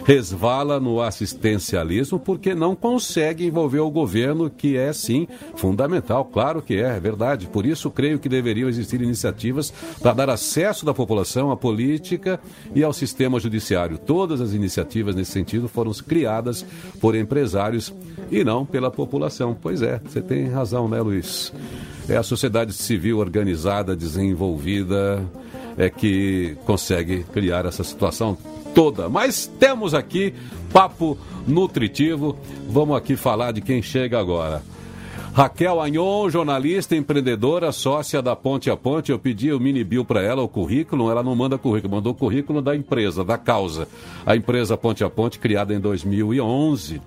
resvala no assistencialismo porque não consegue envolver o governo, que é sim fundamental, claro que é, é verdade. Por isso, creio que deveriam existir iniciativas para dar acesso da população à política e ao sistema judiciário. Todas as iniciativas nesse sentido foram criadas por empresários e não pela população. Pois é, você tem razão, né, Luiz? É a sociedade civil organizada, desenvolvida, é que consegue criar essa situação toda. Mas temos aqui papo nutritivo. Vamos aqui falar de quem chega agora. Raquel Anhon, jornalista, empreendedora, sócia da Ponte a Ponte. Eu pedi o mini bill para ela, o currículo. Ela não manda currículo, mandou o currículo da empresa, da causa. A empresa Ponte a Ponte, criada em 2011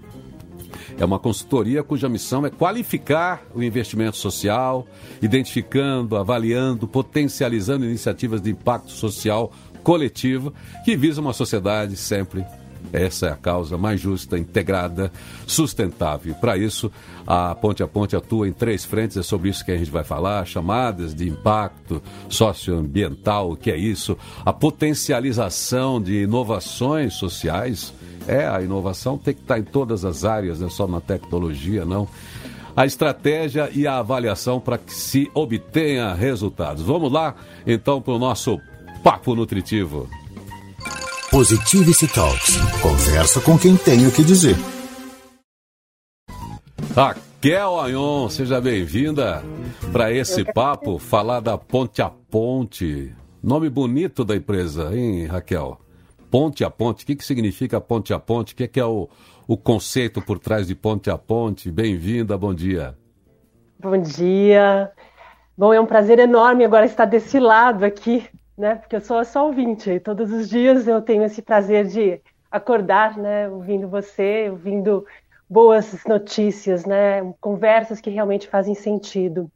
é uma consultoria cuja missão é qualificar o investimento social, identificando, avaliando, potencializando iniciativas de impacto social coletivo que visa uma sociedade sempre essa é a causa mais justa, integrada, sustentável. Para isso, a Ponte a Ponte atua em três frentes, é sobre isso que a gente vai falar: chamadas de impacto socioambiental, o que é isso? A potencialização de inovações sociais é, a inovação tem que estar em todas as áreas, não é só na tecnologia, não. A estratégia e a avaliação para que se obtenha resultados. Vamos lá, então, para o nosso Papo Nutritivo. Positivity Talks. Conversa com quem tem o que dizer. Raquel Aion, seja bem-vinda para esse papo, falar da Ponte a Ponte. Nome bonito da empresa, hein, Raquel? Ponte a Ponte. O que, que significa Ponte a Ponte? O que, que é o, o conceito por trás de Ponte a Ponte? Bem-vinda, bom dia. Bom dia. Bom, é um prazer enorme agora estar desse lado aqui, né? Porque eu sou só ouvinte e todos os dias eu tenho esse prazer de acordar, né? Ouvindo você, ouvindo boas notícias, né? Conversas que realmente fazem sentido.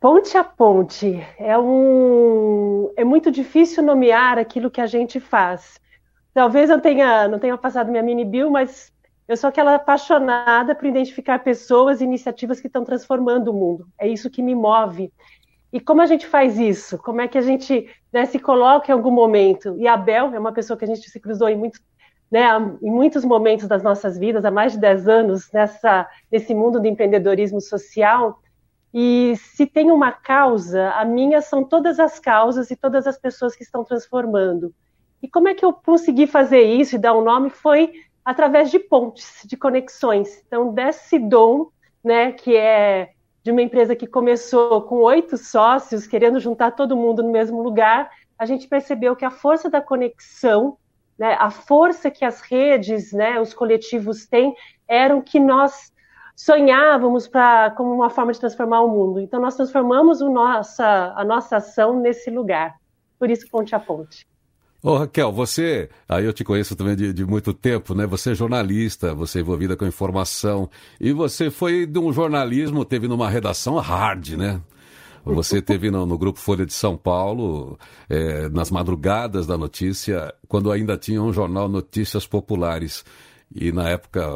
Ponte a ponte é um é muito difícil nomear aquilo que a gente faz. Talvez eu tenha não tenha passado minha mini bio, mas eu sou aquela apaixonada por identificar pessoas e iniciativas que estão transformando o mundo. É isso que me move. E como a gente faz isso? Como é que a gente né, se coloca em algum momento? E a Bel é uma pessoa que a gente se cruzou em muito, né, em muitos momentos das nossas vidas, há mais de 10 anos, nessa, nesse mundo do empreendedorismo social. E se tem uma causa, a minha são todas as causas e todas as pessoas que estão transformando. E como é que eu consegui fazer isso e dar um nome? Foi através de pontes, de conexões. Então, desse dom, né, que é de uma empresa que começou com oito sócios, querendo juntar todo mundo no mesmo lugar, a gente percebeu que a força da conexão né, a força que as redes, né, os coletivos têm, eram que nós sonhávamos para como uma forma de transformar o mundo. Então nós transformamos nossa, a nossa ação nesse lugar. Por isso ponte a ponte. Ô Raquel, você, aí eu te conheço também de, de, muito tempo, né? Você é jornalista, você é envolvida com informação, e você foi de um jornalismo, teve numa redação hard, né? Você teve no, no, Grupo Folha de São Paulo, é, nas madrugadas da notícia, quando ainda tinha um jornal Notícias Populares. E na época,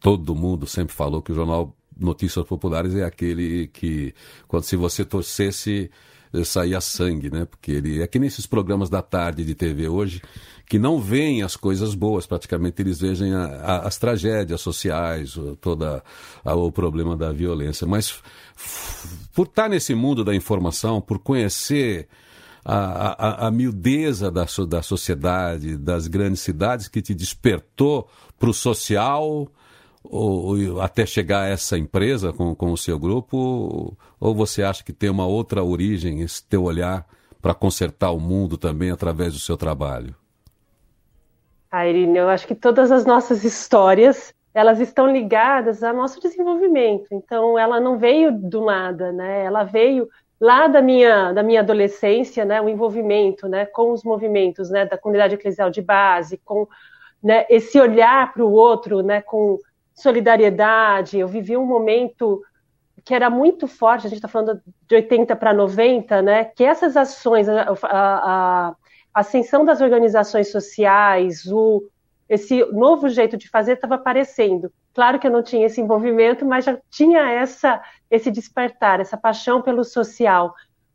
todo mundo sempre falou que o jornal Notícias Populares é aquele que, quando se você torcesse, saía sangue, né? Porque ele é que nesses programas da tarde de TV hoje, que não veem as coisas boas, praticamente eles vejam a, a, as tragédias sociais, toda a, o problema da violência. Mas por estar nesse mundo da informação, por conhecer a, a, a miudeza da, da sociedade, das grandes cidades, que te despertou para o social, ou, ou, até chegar a essa empresa com, com o seu grupo? Ou você acha que tem uma outra origem, esse teu olhar para consertar o mundo também através do seu trabalho? Ah, Irine, eu acho que todas as nossas histórias elas estão ligadas ao nosso desenvolvimento. Então, ela não veio do nada, né? Ela veio lá da minha, da minha adolescência, né? O envolvimento, né? Com os movimentos, né? Da comunidade eclesial de base, com né? esse olhar para o outro, né? Com solidariedade. Eu vivi um momento que era muito forte. A gente está falando de 80 para 90, né? Que essas ações, a, a, a ascensão das organizações sociais, o, esse novo jeito de fazer estava aparecendo. Claro que eu não tinha esse envolvimento, mas já tinha essa, esse despertar, essa paixão pelo social.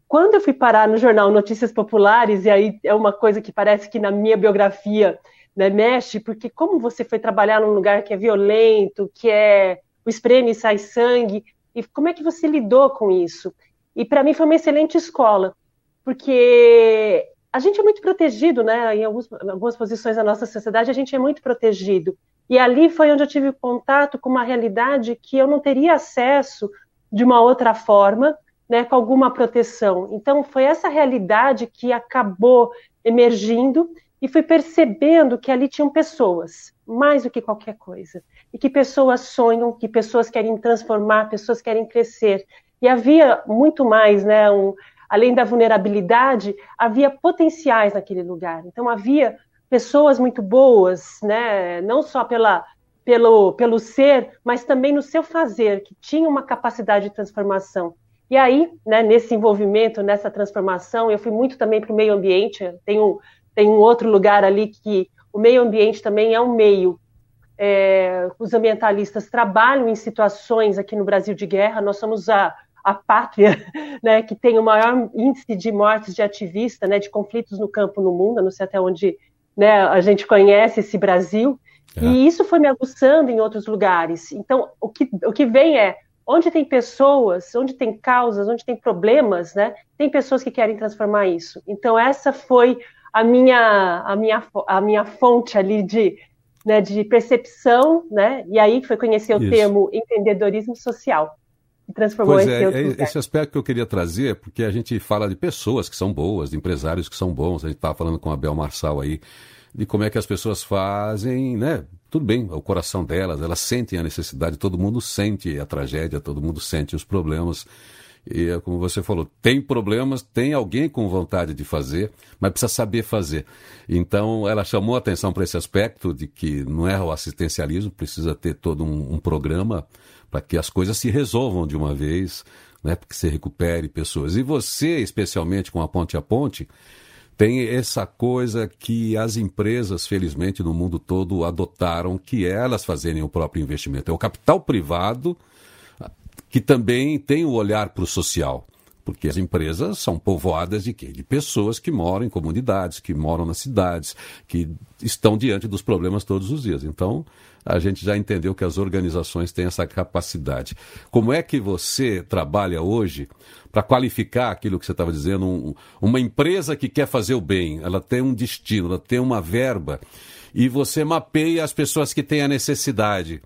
Quando eu fui parar no jornal Notícias Populares, e aí é uma coisa que parece que na minha biografia né, mexe, porque como você foi trabalhar num lugar que é violento, que é o espreme sai sangue, e como é que você lidou com isso? E para mim foi uma excelente escola, porque a gente é muito protegido, né? Em alguns, algumas posições da nossa sociedade, a gente é muito protegido. E ali foi onde eu tive contato com uma realidade que eu não teria acesso de uma outra forma, né, com alguma proteção. Então, foi essa realidade que acabou emergindo e fui percebendo que ali tinham pessoas, mais do que qualquer coisa. E que pessoas sonham, que pessoas querem transformar, pessoas querem crescer. E havia muito mais, né? Um, além da vulnerabilidade, havia potenciais naquele lugar. Então havia pessoas muito boas, né? Não só pela pelo, pelo ser, mas também no seu fazer, que tinha uma capacidade de transformação. E aí, né, nesse envolvimento, nessa transformação, eu fui muito também para o meio ambiente. Tem um, tem um outro lugar ali que o meio ambiente também é um meio. É, os ambientalistas trabalham em situações aqui no Brasil de guerra. Nós somos a, a pátria, né, que tem o maior índice de mortes de ativista, né, de conflitos no campo no mundo, não sei até onde né, a gente conhece esse Brasil, é. e isso foi me aguçando em outros lugares. Então, o que, o que vem é, onde tem pessoas, onde tem causas, onde tem problemas, né, tem pessoas que querem transformar isso. Então, essa foi a minha, a minha, a minha fonte ali de né, de percepção, né? E aí foi conhecer o Isso. termo empreendedorismo social. Transformou pois é, é esse aspecto que eu queria trazer, porque a gente fala de pessoas que são boas, de empresários que são bons. A gente estava falando com a Bel Marçal aí, de como é que as pessoas fazem, né? Tudo bem, o coração delas, elas sentem a necessidade, todo mundo sente a tragédia, todo mundo sente os problemas. E é como você falou, tem problemas, tem alguém com vontade de fazer, mas precisa saber fazer. Então, ela chamou a atenção para esse aspecto de que não é o assistencialismo, precisa ter todo um, um programa para que as coisas se resolvam de uma vez, né, para que se recupere pessoas. E você, especialmente com a Ponte a Ponte, tem essa coisa que as empresas, felizmente, no mundo todo adotaram, que é elas fazerem o próprio investimento. É o capital privado que também tem o olhar para o social. Porque as empresas são povoadas de quê? De pessoas que moram em comunidades, que moram nas cidades, que estão diante dos problemas todos os dias. Então, a gente já entendeu que as organizações têm essa capacidade. Como é que você trabalha hoje para qualificar aquilo que você estava dizendo? Um, uma empresa que quer fazer o bem, ela tem um destino, ela tem uma verba, e você mapeia as pessoas que têm a necessidade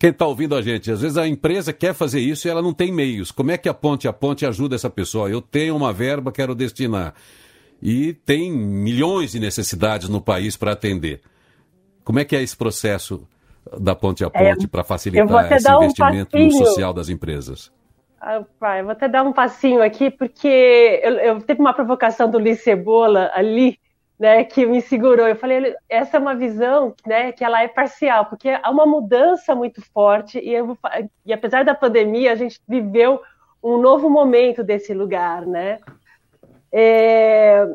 quem está ouvindo a gente, às vezes a empresa quer fazer isso e ela não tem meios. Como é que a ponte a ponte ajuda essa pessoa? Eu tenho uma verba, quero destinar. E tem milhões de necessidades no país para atender. Como é que é esse processo da ponte a é, ponte é, para facilitar esse investimento um no social das empresas? Ah, pai, vou até dar um passinho aqui, porque eu, eu teve uma provocação do Luiz Cebola ali, né, que me segurou. Eu falei, essa é uma visão, né, que ela é parcial, porque há uma mudança muito forte e, eu, e apesar da pandemia a gente viveu um novo momento desse lugar, né? É,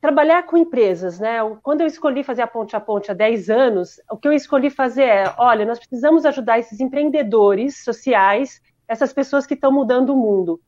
trabalhar com empresas, né? Quando eu escolhi fazer a ponte a ponte há 10 anos, o que eu escolhi fazer é, olha, nós precisamos ajudar esses empreendedores sociais, essas pessoas que estão mudando o mundo.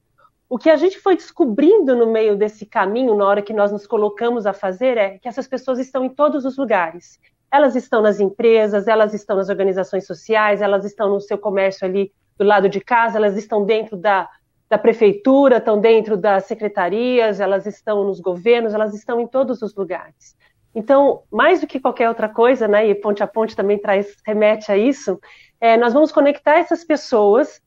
O que a gente foi descobrindo no meio desse caminho, na hora que nós nos colocamos a fazer, é que essas pessoas estão em todos os lugares. Elas estão nas empresas, elas estão nas organizações sociais, elas estão no seu comércio ali do lado de casa, elas estão dentro da, da prefeitura, estão dentro das secretarias, elas estão nos governos, elas estão em todos os lugares. Então, mais do que qualquer outra coisa, né, e Ponte a Ponte também traz, remete a isso, é, nós vamos conectar essas pessoas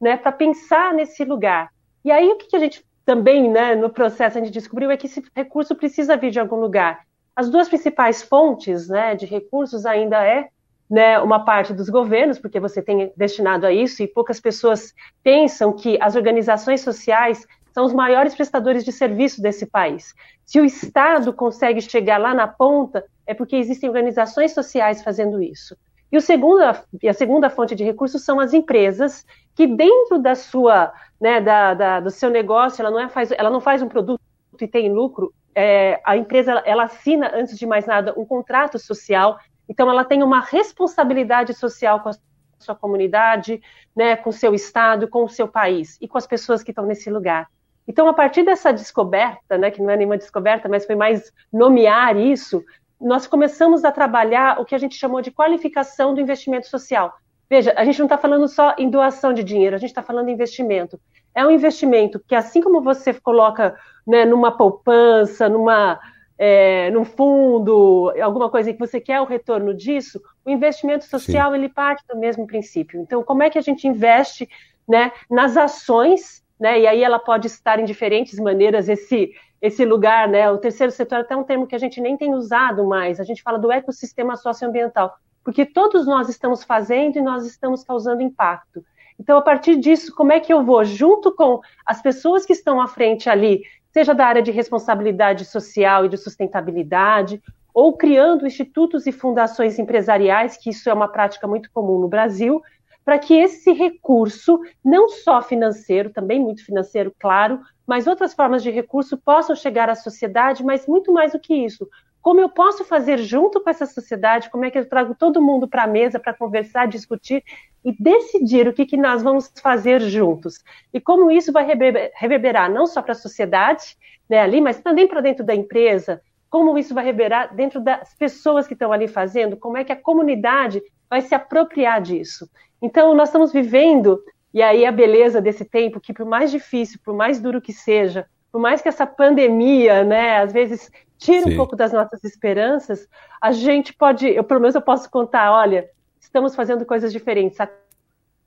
né, para pensar nesse lugar. E aí o que a gente também, né, no processo a gente descobriu é que esse recurso precisa vir de algum lugar. As duas principais fontes, né, de recursos ainda é né, uma parte dos governos, porque você tem destinado a isso, e poucas pessoas pensam que as organizações sociais são os maiores prestadores de serviço desse país. Se o Estado consegue chegar lá na ponta, é porque existem organizações sociais fazendo isso. E, a segunda fonte de recursos são as empresas que dentro da sua, né, da, da, do seu negócio, ela não, é, faz, ela não faz um produto e tem lucro, é, a empresa ela assina, antes de mais nada, um contrato social, então ela tem uma responsabilidade social com a sua comunidade, né, com o seu estado, com o seu país e com as pessoas que estão nesse lugar. Então, a partir dessa descoberta, né, que não é nenhuma descoberta, mas foi mais nomear isso, nós começamos a trabalhar o que a gente chamou de qualificação do investimento social. Veja, a gente não está falando só em doação de dinheiro, a gente está falando em investimento. É um investimento que, assim como você coloca né, numa poupança, numa, é, num fundo, alguma coisa que você quer o retorno disso, o investimento social Sim. ele parte do mesmo princípio. Então, como é que a gente investe né, nas ações, né, e aí ela pode estar em diferentes maneiras, esse, esse lugar, né, o terceiro setor é até um termo que a gente nem tem usado mais, a gente fala do ecossistema socioambiental porque todos nós estamos fazendo e nós estamos causando impacto. Então, a partir disso, como é que eu vou, junto com as pessoas que estão à frente ali, seja da área de responsabilidade social e de sustentabilidade, ou criando institutos e fundações empresariais, que isso é uma prática muito comum no Brasil, para que esse recurso, não só financeiro, também muito financeiro, claro, mas outras formas de recurso possam chegar à sociedade, mas muito mais do que isso, como eu posso fazer junto com essa sociedade, como é que eu trago todo mundo para a mesa para conversar, discutir e decidir o que, que nós vamos fazer juntos. E como isso vai reverberar não só para a sociedade né, ali, mas também para dentro da empresa, como isso vai reverberar dentro das pessoas que estão ali fazendo, como é que a comunidade vai se apropriar disso. Então, nós estamos vivendo, e aí a beleza desse tempo, que por mais difícil, por mais duro que seja, por mais que essa pandemia, né, às vezes tira Sim. um pouco das nossas esperanças, a gente pode, eu pelo menos eu posso contar, olha, estamos fazendo coisas diferentes,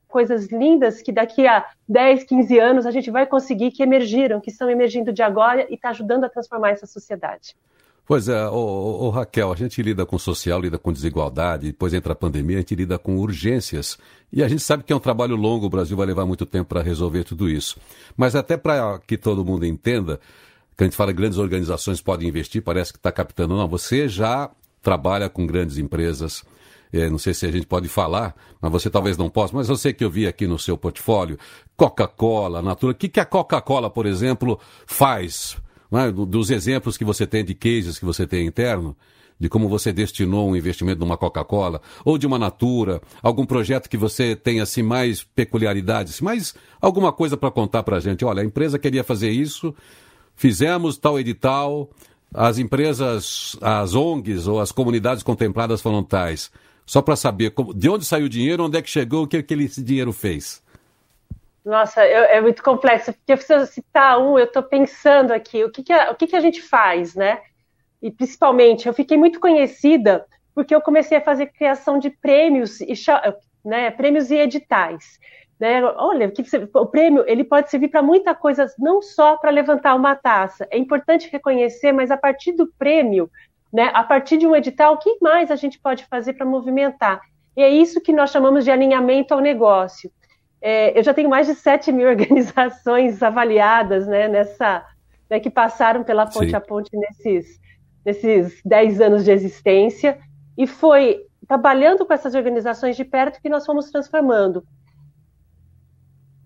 coisas lindas que daqui a 10, 15 anos a gente vai conseguir que emergiram, que estão emergindo de agora e está ajudando a transformar essa sociedade. Pois é, ô, ô, Raquel, a gente lida com social, lida com desigualdade, depois entra a pandemia, a gente lida com urgências. E a gente sabe que é um trabalho longo, o Brasil vai levar muito tempo para resolver tudo isso. Mas até para que todo mundo entenda, que a gente fala grandes organizações podem investir, parece que está captando. Não, você já trabalha com grandes empresas. É, não sei se a gente pode falar, mas você talvez não possa, mas eu sei que eu vi aqui no seu portfólio Coca-Cola, Natura. O que, que a Coca-Cola, por exemplo, faz é? dos exemplos que você tem de cases que você tem interno, de como você destinou um investimento numa Coca-Cola ou de uma Natura, algum projeto que você tem assim mais peculiaridades, mais alguma coisa para contar para a gente. Olha, a empresa queria fazer isso, fizemos tal edital, as empresas, as ONGs ou as comunidades contempladas foram tais. Só para saber como, de onde saiu o dinheiro, onde é que chegou, o que, que esse dinheiro fez. Nossa, é, é, muito complexo, porque eu citar um, eu estou pensando aqui, o que, que, a, o que, que a gente faz, né? E principalmente, eu fiquei muito conhecida porque eu comecei a fazer criação de prêmios e né, prêmios e editais. Né? Olha, o prêmio ele pode servir para muita coisa, não só para levantar uma taça. É importante reconhecer, mas a partir do prêmio, né, a partir de um edital, o que mais a gente pode fazer para movimentar? E é isso que nós chamamos de alinhamento ao negócio. É, eu já tenho mais de 7 mil organizações avaliadas né, nessa, né, que passaram pela ponte Sim. a ponte nesses, nesses 10 anos de existência, e foi trabalhando com essas organizações de perto que nós fomos transformando.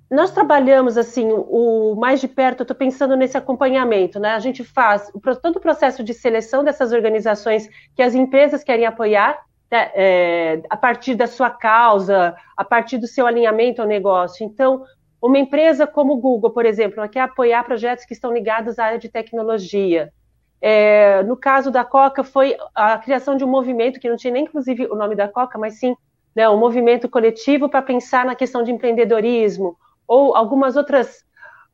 Nós trabalhamos assim, o mais de perto, estou pensando nesse acompanhamento, né? A gente faz todo o processo de seleção dessas organizações que as empresas querem apoiar, né, é, a partir da sua causa, a partir do seu alinhamento ao negócio. Então, uma empresa como o Google, por exemplo, quer apoiar projetos que estão ligados à área de tecnologia. É, no caso da Coca, foi a criação de um movimento, que não tinha nem inclusive o nome da Coca, mas sim né, um movimento coletivo para pensar na questão de empreendedorismo, ou algumas outras.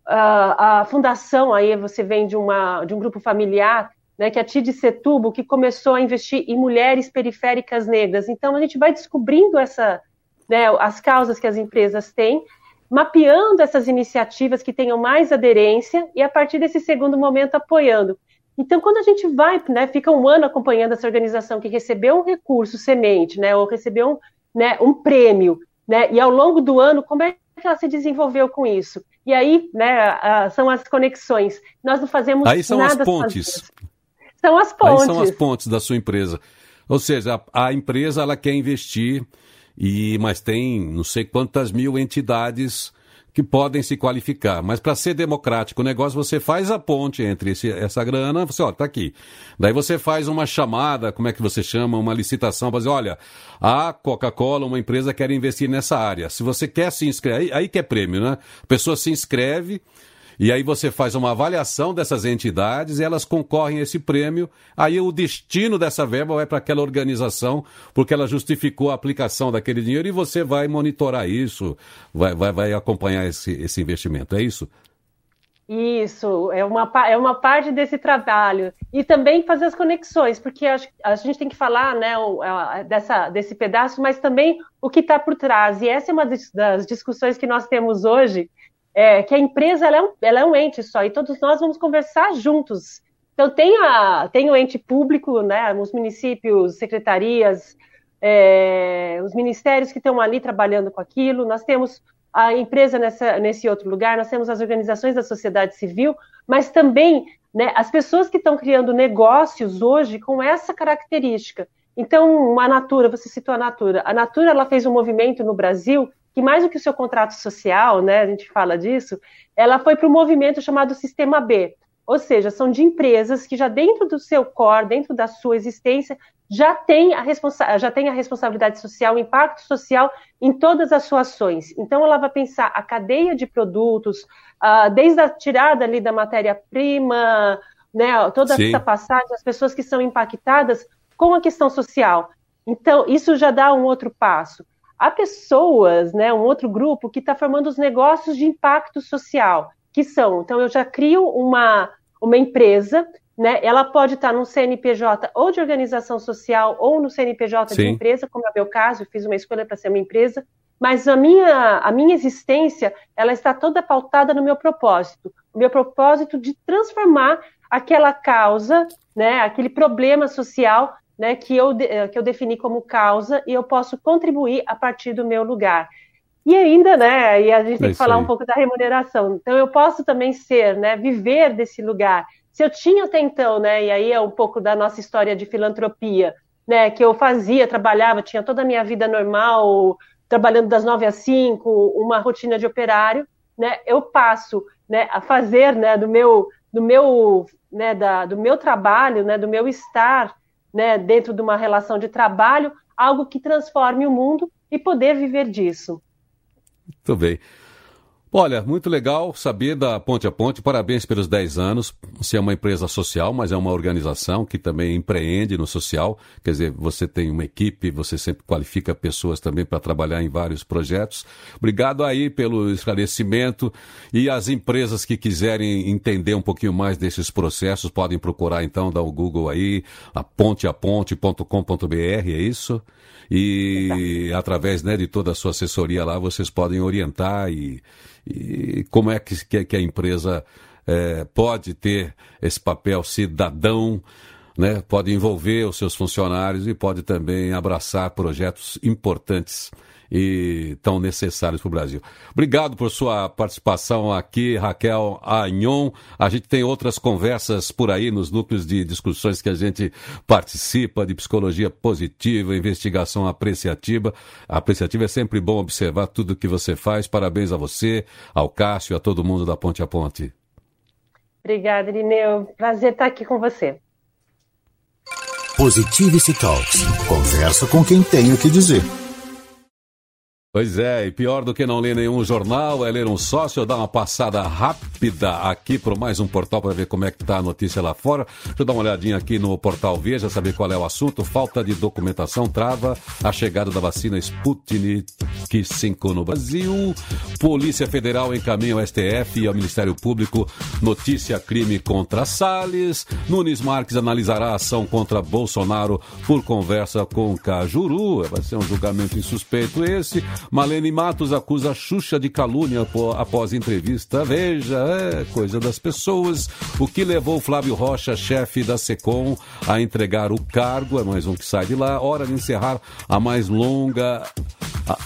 Uh, a fundação, aí você vem de, uma, de um grupo familiar né, que é a TID Setubo, que começou a investir em mulheres periféricas negras. Então, a gente vai descobrindo essa, né, as causas que as empresas têm, mapeando essas iniciativas que tenham mais aderência e, a partir desse segundo momento, apoiando. Então, quando a gente vai, né, fica um ano acompanhando essa organização que recebeu um recurso semente, né, ou recebeu um, né, um prêmio, né, e ao longo do ano, como é que ela se desenvolveu com isso? E aí, né, são as conexões. Nós não fazemos aí são nada as pontes. São as pontes. Aí são as pontes da sua empresa. Ou seja, a, a empresa ela quer investir e mas tem não sei quantas mil entidades que podem se qualificar. Mas para ser democrático o negócio, você faz a ponte entre esse, essa grana, você, ó, tá aqui. Daí você faz uma chamada, como é que você chama? Uma licitação para dizer, olha, a Coca-Cola, uma empresa, quer investir nessa área. Se você quer se inscrever, aí, aí que é prêmio, né? A pessoa se inscreve, e aí você faz uma avaliação dessas entidades e elas concorrem a esse prêmio. Aí o destino dessa verba vai para aquela organização, porque ela justificou a aplicação daquele dinheiro e você vai monitorar isso, vai, vai, vai acompanhar esse, esse investimento. É isso? Isso, é uma, é uma parte desse trabalho. E também fazer as conexões, porque a, a gente tem que falar né, dessa, desse pedaço, mas também o que está por trás. E essa é uma das discussões que nós temos hoje, é, que a empresa ela é, um, ela é um ente só e todos nós vamos conversar juntos. Então tem, a, tem o ente público, né, os municípios, secretarias, é, os ministérios que estão ali trabalhando com aquilo, nós temos a empresa nessa, nesse outro lugar, nós temos as organizações da sociedade civil, mas também né, as pessoas que estão criando negócios hoje com essa característica. Então, a Natura, você citou a Natura, a Natura ela fez um movimento no Brasil que mais do que o seu contrato social, né, a gente fala disso, ela foi para o movimento chamado Sistema B, ou seja, são de empresas que já dentro do seu core, dentro da sua existência, já tem a, responsa já tem a responsabilidade social, o impacto social em todas as suas ações. Então, ela vai pensar a cadeia de produtos, uh, desde a tirada ali da matéria-prima, né, toda Sim. essa passagem, as pessoas que são impactadas com a questão social. Então, isso já dá um outro passo há pessoas, né, um outro grupo que está formando os negócios de impacto social, que são, então eu já crio uma, uma empresa né? Ela pode estar no CNPJ ou de organização social ou no CNPJ Sim. de empresa, como é o meu caso, eu fiz uma escolha para ser uma empresa, mas a minha, a minha existência, ela está toda pautada no meu propósito, o meu propósito de transformar aquela causa, né, aquele problema social, né, que eu, que eu defini como causa e eu posso contribuir a partir do meu lugar. E ainda, né, e a gente tem é que falar aí. um pouco da remuneração. Então, eu posso também ser, né, viver desse lugar. Se eu tinha até então, né, e aí é um pouco da nossa história de filantropia, né, que eu fazia, trabalhava, tinha toda a minha vida normal, trabalhando das nove às cinco, uma rotina de operário, né, eu passo, né, a fazer, né, do meu, do meu, né, da, do meu trabalho, né, do meu estar, né, dentro de uma relação de trabalho, algo que transforme o mundo e poder viver disso. Muito bem. Olha, muito legal saber da Ponte a Ponte. Parabéns pelos 10 anos. Você é uma empresa social, mas é uma organização que também empreende no social. Quer dizer, você tem uma equipe, você sempre qualifica pessoas também para trabalhar em vários projetos. Obrigado aí pelo esclarecimento. E as empresas que quiserem entender um pouquinho mais desses processos podem procurar então, dar o Google aí, a ponteaponte.com.br, é isso? E através né, de toda a sua assessoria lá, vocês podem orientar e e como é que, que a empresa é, pode ter esse papel cidadão, né? pode envolver os seus funcionários e pode também abraçar projetos importantes e tão necessários para o Brasil. Obrigado por sua participação aqui, Raquel Agnon. A gente tem outras conversas por aí nos núcleos de discussões que a gente participa, de psicologia positiva, investigação apreciativa. A apreciativa é sempre bom observar tudo que você faz. Parabéns a você, ao Cássio, a todo mundo da Ponte a Ponte. Obrigada, Irineu. Prazer estar aqui com você. Positivity Talks. Conversa com quem tem o que dizer. Pois é, e pior do que não ler nenhum jornal é ler um sócio, dar uma passada rápida aqui para mais um portal para ver como é que está a notícia lá fora. Deixa eu dar uma olhadinha aqui no portal Veja, saber qual é o assunto. Falta de documentação trava a chegada da vacina Sputnik 5 no Brasil. Polícia Federal encaminha ao STF e ao Ministério Público notícia crime contra Salles. Nunes Marques analisará a ação contra Bolsonaro por conversa com Cajuru. Vai ser um julgamento insuspeito esse. Malene Matos acusa Xuxa de calúnia após entrevista. Veja, é coisa das pessoas. O que levou Flávio Rocha, chefe da SECOM, a entregar o cargo, é mais um que sai de lá. Hora de encerrar a mais longa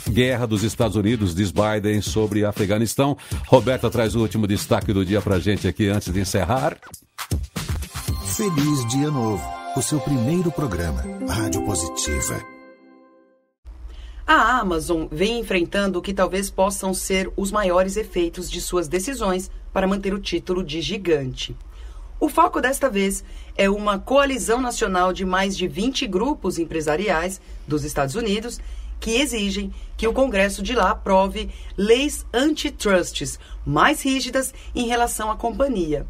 guerra dos Estados Unidos, diz Biden, sobre Afeganistão. Roberta traz o último destaque do dia pra gente aqui antes de encerrar. Feliz Dia Novo, o seu primeiro programa, Rádio Positiva. A Amazon vem enfrentando o que talvez possam ser os maiores efeitos de suas decisões para manter o título de gigante. O foco desta vez é uma coalizão nacional de mais de 20 grupos empresariais dos Estados Unidos que exigem que o Congresso de lá aprove leis antitrusts mais rígidas em relação à companhia.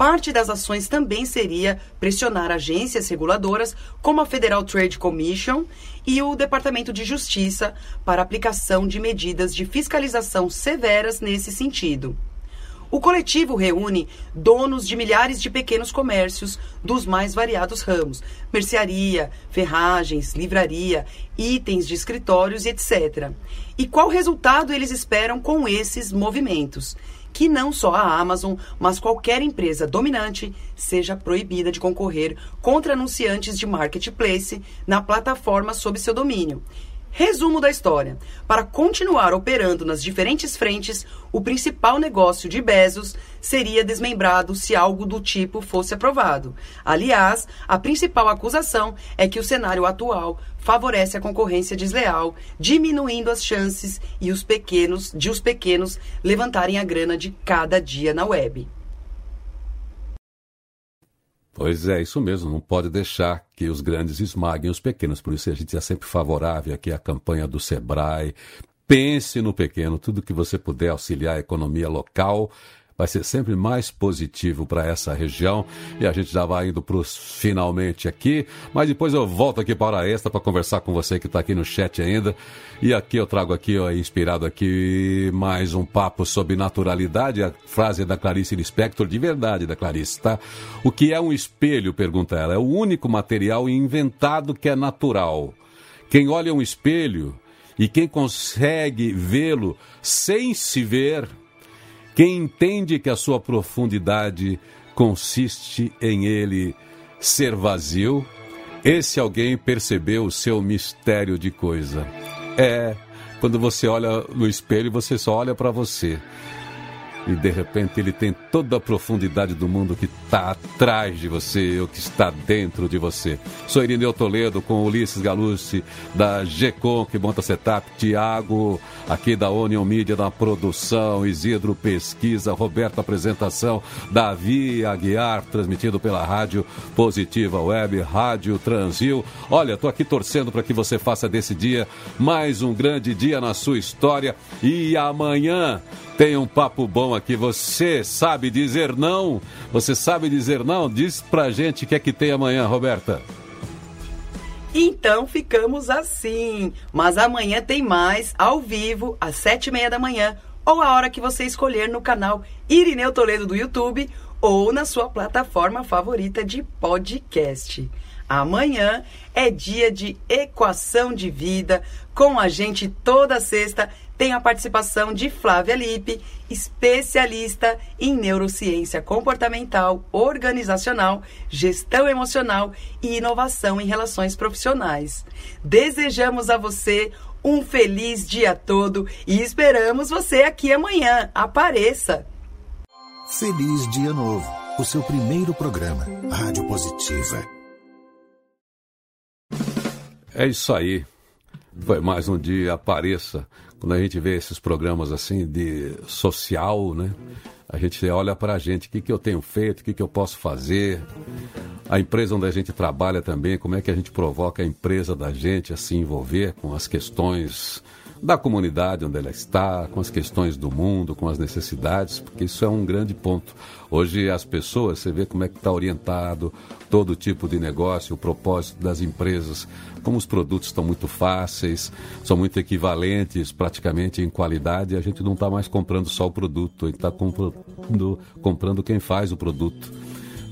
Parte das ações também seria pressionar agências reguladoras, como a Federal Trade Commission e o Departamento de Justiça, para aplicação de medidas de fiscalização severas nesse sentido. O coletivo reúne donos de milhares de pequenos comércios dos mais variados ramos: mercearia, ferragens, livraria, itens de escritórios e etc. E qual resultado eles esperam com esses movimentos? Que não só a Amazon, mas qualquer empresa dominante seja proibida de concorrer contra anunciantes de marketplace na plataforma sob seu domínio. Resumo da história. Para continuar operando nas diferentes frentes, o principal negócio de Bezos seria desmembrado se algo do tipo fosse aprovado. Aliás, a principal acusação é que o cenário atual favorece a concorrência desleal, diminuindo as chances e os pequenos de os pequenos levantarem a grana de cada dia na web. Pois é, isso mesmo, não pode deixar que os grandes esmaguem os pequenos. Por isso a gente é sempre favorável aqui à campanha do Sebrae. Pense no pequeno, tudo que você puder auxiliar a economia local vai ser sempre mais positivo para essa região. E a gente já vai indo para os finalmente aqui, mas depois eu volto aqui para a extra para conversar com você que está aqui no chat ainda. E aqui eu trago aqui, ó, inspirado aqui, mais um papo sobre naturalidade, a frase da Clarice Lispector, de verdade da Clarice, tá? O que é um espelho, pergunta ela, é o único material inventado que é natural. Quem olha um espelho e quem consegue vê-lo sem se ver, quem entende que a sua profundidade consiste em ele ser vazio, esse alguém percebeu o seu mistério de coisa. É, quando você olha no espelho, você só olha para você. E de repente ele tem toda a profundidade do mundo que está atrás de você, ou que está dentro de você. Sou Irineu Toledo com Ulisses Galucci, da GECOM, que monta setup, Tiago, aqui da Onion Media, na produção, Isidro Pesquisa, Roberto Apresentação, Davi Aguiar, transmitido pela Rádio Positiva Web, Rádio Transil. Olha, estou aqui torcendo para que você faça desse dia mais um grande dia na sua história. E amanhã tem um papo bom aqui. Você sabe dizer não? Você sabe dizer não? Diz pra gente o que é que tem amanhã, Roberta. Então ficamos assim. Mas amanhã tem mais, ao vivo, às sete e meia da manhã, ou a hora que você escolher no canal Irineu Toledo do YouTube ou na sua plataforma favorita de podcast. Amanhã é dia de equação de vida, com a gente toda sexta tem a participação de Flávia Lippe, especialista em neurociência comportamental, organizacional, gestão emocional e inovação em relações profissionais. Desejamos a você um feliz dia todo e esperamos você aqui amanhã. Apareça! Feliz Dia Novo, o seu primeiro programa, Rádio Positiva. É isso aí. Foi mais um dia, apareça quando a gente vê esses programas assim de social, né? A gente olha para a gente, o que, que eu tenho feito, o que, que eu posso fazer. A empresa onde a gente trabalha também, como é que a gente provoca a empresa da gente a se envolver com as questões da comunidade onde ela está, com as questões do mundo, com as necessidades, porque isso é um grande ponto. Hoje as pessoas, você vê como é que está orientado todo tipo de negócio, o propósito das empresas, como os produtos estão muito fáceis, são muito equivalentes praticamente em qualidade, a gente não está mais comprando só o produto, a gente está comprando, comprando quem faz o produto.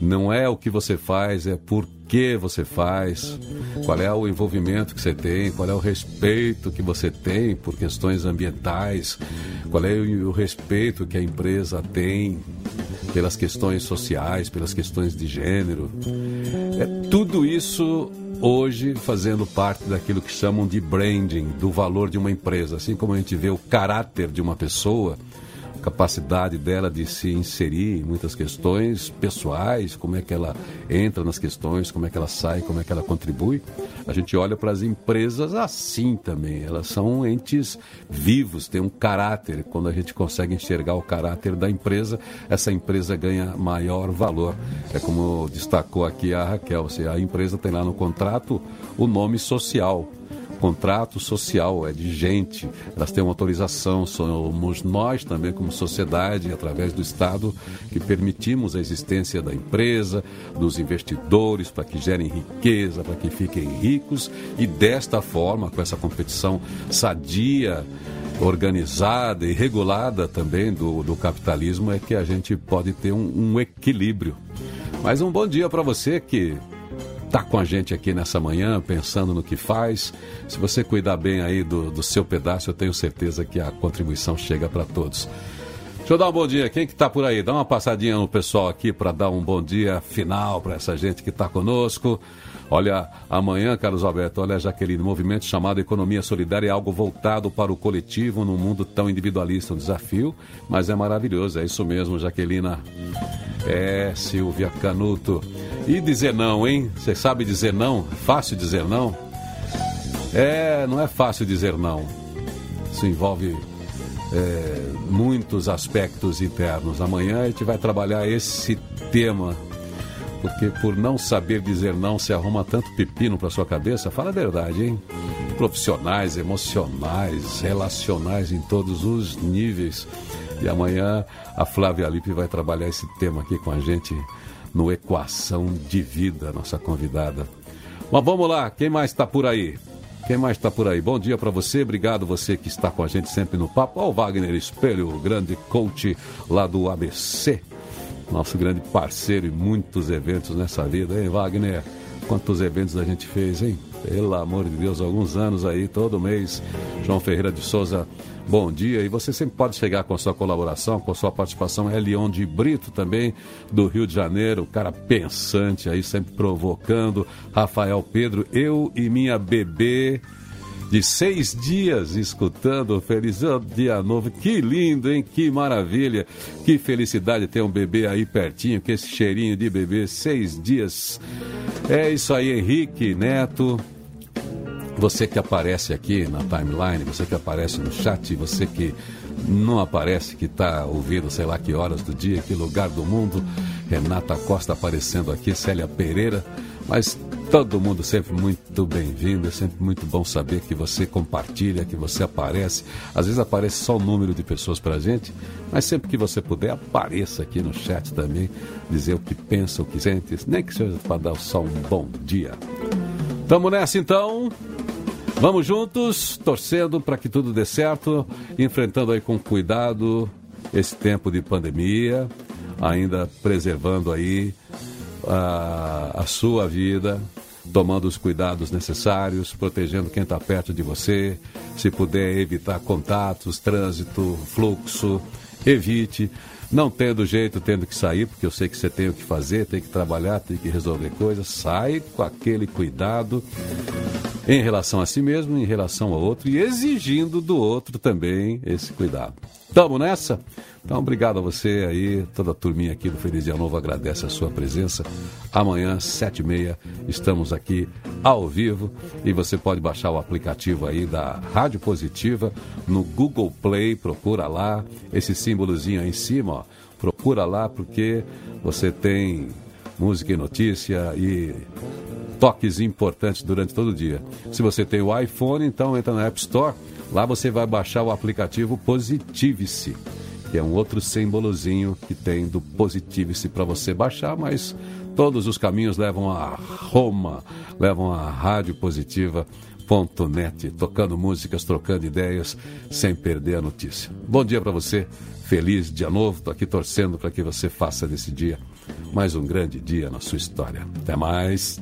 Não é o que você faz, é por que você faz, qual é o envolvimento que você tem, qual é o respeito que você tem por questões ambientais, qual é o respeito que a empresa tem pelas questões sociais, pelas questões de gênero. É tudo isso hoje fazendo parte daquilo que chamam de branding, do valor de uma empresa. Assim como a gente vê o caráter de uma pessoa, capacidade dela de se inserir em muitas questões pessoais, como é que ela entra nas questões, como é que ela sai, como é que ela contribui. A gente olha para as empresas assim também. Elas são entes vivos, têm um caráter. Quando a gente consegue enxergar o caráter da empresa, essa empresa ganha maior valor. É como destacou aqui a Raquel, a empresa tem lá no contrato o nome social contrato social, é de gente, elas têm uma autorização, somos nós também como sociedade, através do Estado, que permitimos a existência da empresa, dos investidores, para que gerem riqueza, para que fiquem ricos e desta forma, com essa competição sadia, organizada e regulada também do, do capitalismo, é que a gente pode ter um, um equilíbrio. Mas um bom dia para você que está com a gente aqui nessa manhã, pensando no que faz. Se você cuidar bem aí do, do seu pedaço, eu tenho certeza que a contribuição chega para todos. Deixa eu dar um bom dia. Quem que está por aí? Dá uma passadinha no pessoal aqui para dar um bom dia final para essa gente que está conosco. Olha, amanhã, Carlos Alberto, olha, Jaqueline, movimento chamado Economia Solidária é algo voltado para o coletivo num mundo tão individualista, um desafio, mas é maravilhoso, é isso mesmo, Jaquelina. É, Silvia Canuto. E dizer não, hein? Você sabe dizer não? Fácil dizer não? É, não é fácil dizer não. Isso envolve é, muitos aspectos internos. Amanhã a gente vai trabalhar esse tema. Porque por não saber dizer não, se arruma tanto pepino para sua cabeça. Fala a verdade, hein? Profissionais, emocionais, relacionais em todos os níveis. E amanhã a Flávia Alipe vai trabalhar esse tema aqui com a gente no Equação de Vida, nossa convidada. Mas vamos lá, quem mais está por aí? Quem mais está por aí? Bom dia para você, obrigado você que está com a gente sempre no papo. O Wagner Espelho, o grande coach lá do ABC, nosso grande parceiro em muitos eventos nessa vida, hein, Wagner? Quantos eventos a gente fez, hein? Pelo amor de Deus, alguns anos aí, todo mês. João Ferreira de Souza, bom dia. E você sempre pode chegar com a sua colaboração, com a sua participação. Leon de Brito também, do Rio de Janeiro, cara pensante aí, sempre provocando. Rafael Pedro, eu e minha bebê de seis dias escutando. Feliz dia novo. Que lindo, hein? Que maravilha. Que felicidade ter um bebê aí pertinho, com esse cheirinho de bebê. Seis dias. É isso aí, Henrique Neto. Você que aparece aqui na timeline, você que aparece no chat, você que não aparece, que está ouvindo sei lá que horas do dia, que lugar do mundo. Renata Costa aparecendo aqui, Célia Pereira. Mas todo mundo sempre muito bem-vindo, é sempre muito bom saber que você compartilha, que você aparece. Às vezes aparece só o número de pessoas para a gente, mas sempre que você puder, apareça aqui no chat também, dizer o que pensa, o que sente, nem que seja para dar só um bom dia. Tamo nessa então. Vamos juntos, torcendo para que tudo dê certo, enfrentando aí com cuidado esse tempo de pandemia, ainda preservando aí a, a sua vida, tomando os cuidados necessários, protegendo quem está perto de você. Se puder evitar contatos, trânsito, fluxo, evite. Não tendo jeito, tendo que sair, porque eu sei que você tem o que fazer, tem que trabalhar, tem que resolver coisas. Sai com aquele cuidado em relação a si mesmo, em relação ao outro e exigindo do outro também esse cuidado. Tamo nessa? Então, obrigado a você aí, toda a turminha aqui do Feliz Dia Novo agradece a sua presença. Amanhã, sete e meia, estamos aqui ao vivo e você pode baixar o aplicativo aí da Rádio Positiva no Google Play, procura lá, esse símbolozinho aí em cima, ó, procura lá porque você tem música e notícia e toques importantes durante todo o dia. Se você tem o iPhone, então entra na App Store, lá você vai baixar o aplicativo Positivice que é um outro símbolozinho que tem do Positivice para você baixar, mas todos os caminhos levam a Roma, levam a Rádio Positiva.net, tocando músicas, trocando ideias, sem perder a notícia. Bom dia para você, feliz dia novo, estou aqui torcendo para que você faça desse dia mais um grande dia na sua história. Até mais.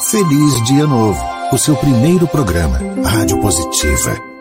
Feliz Dia Novo, o seu primeiro programa, Rádio Positiva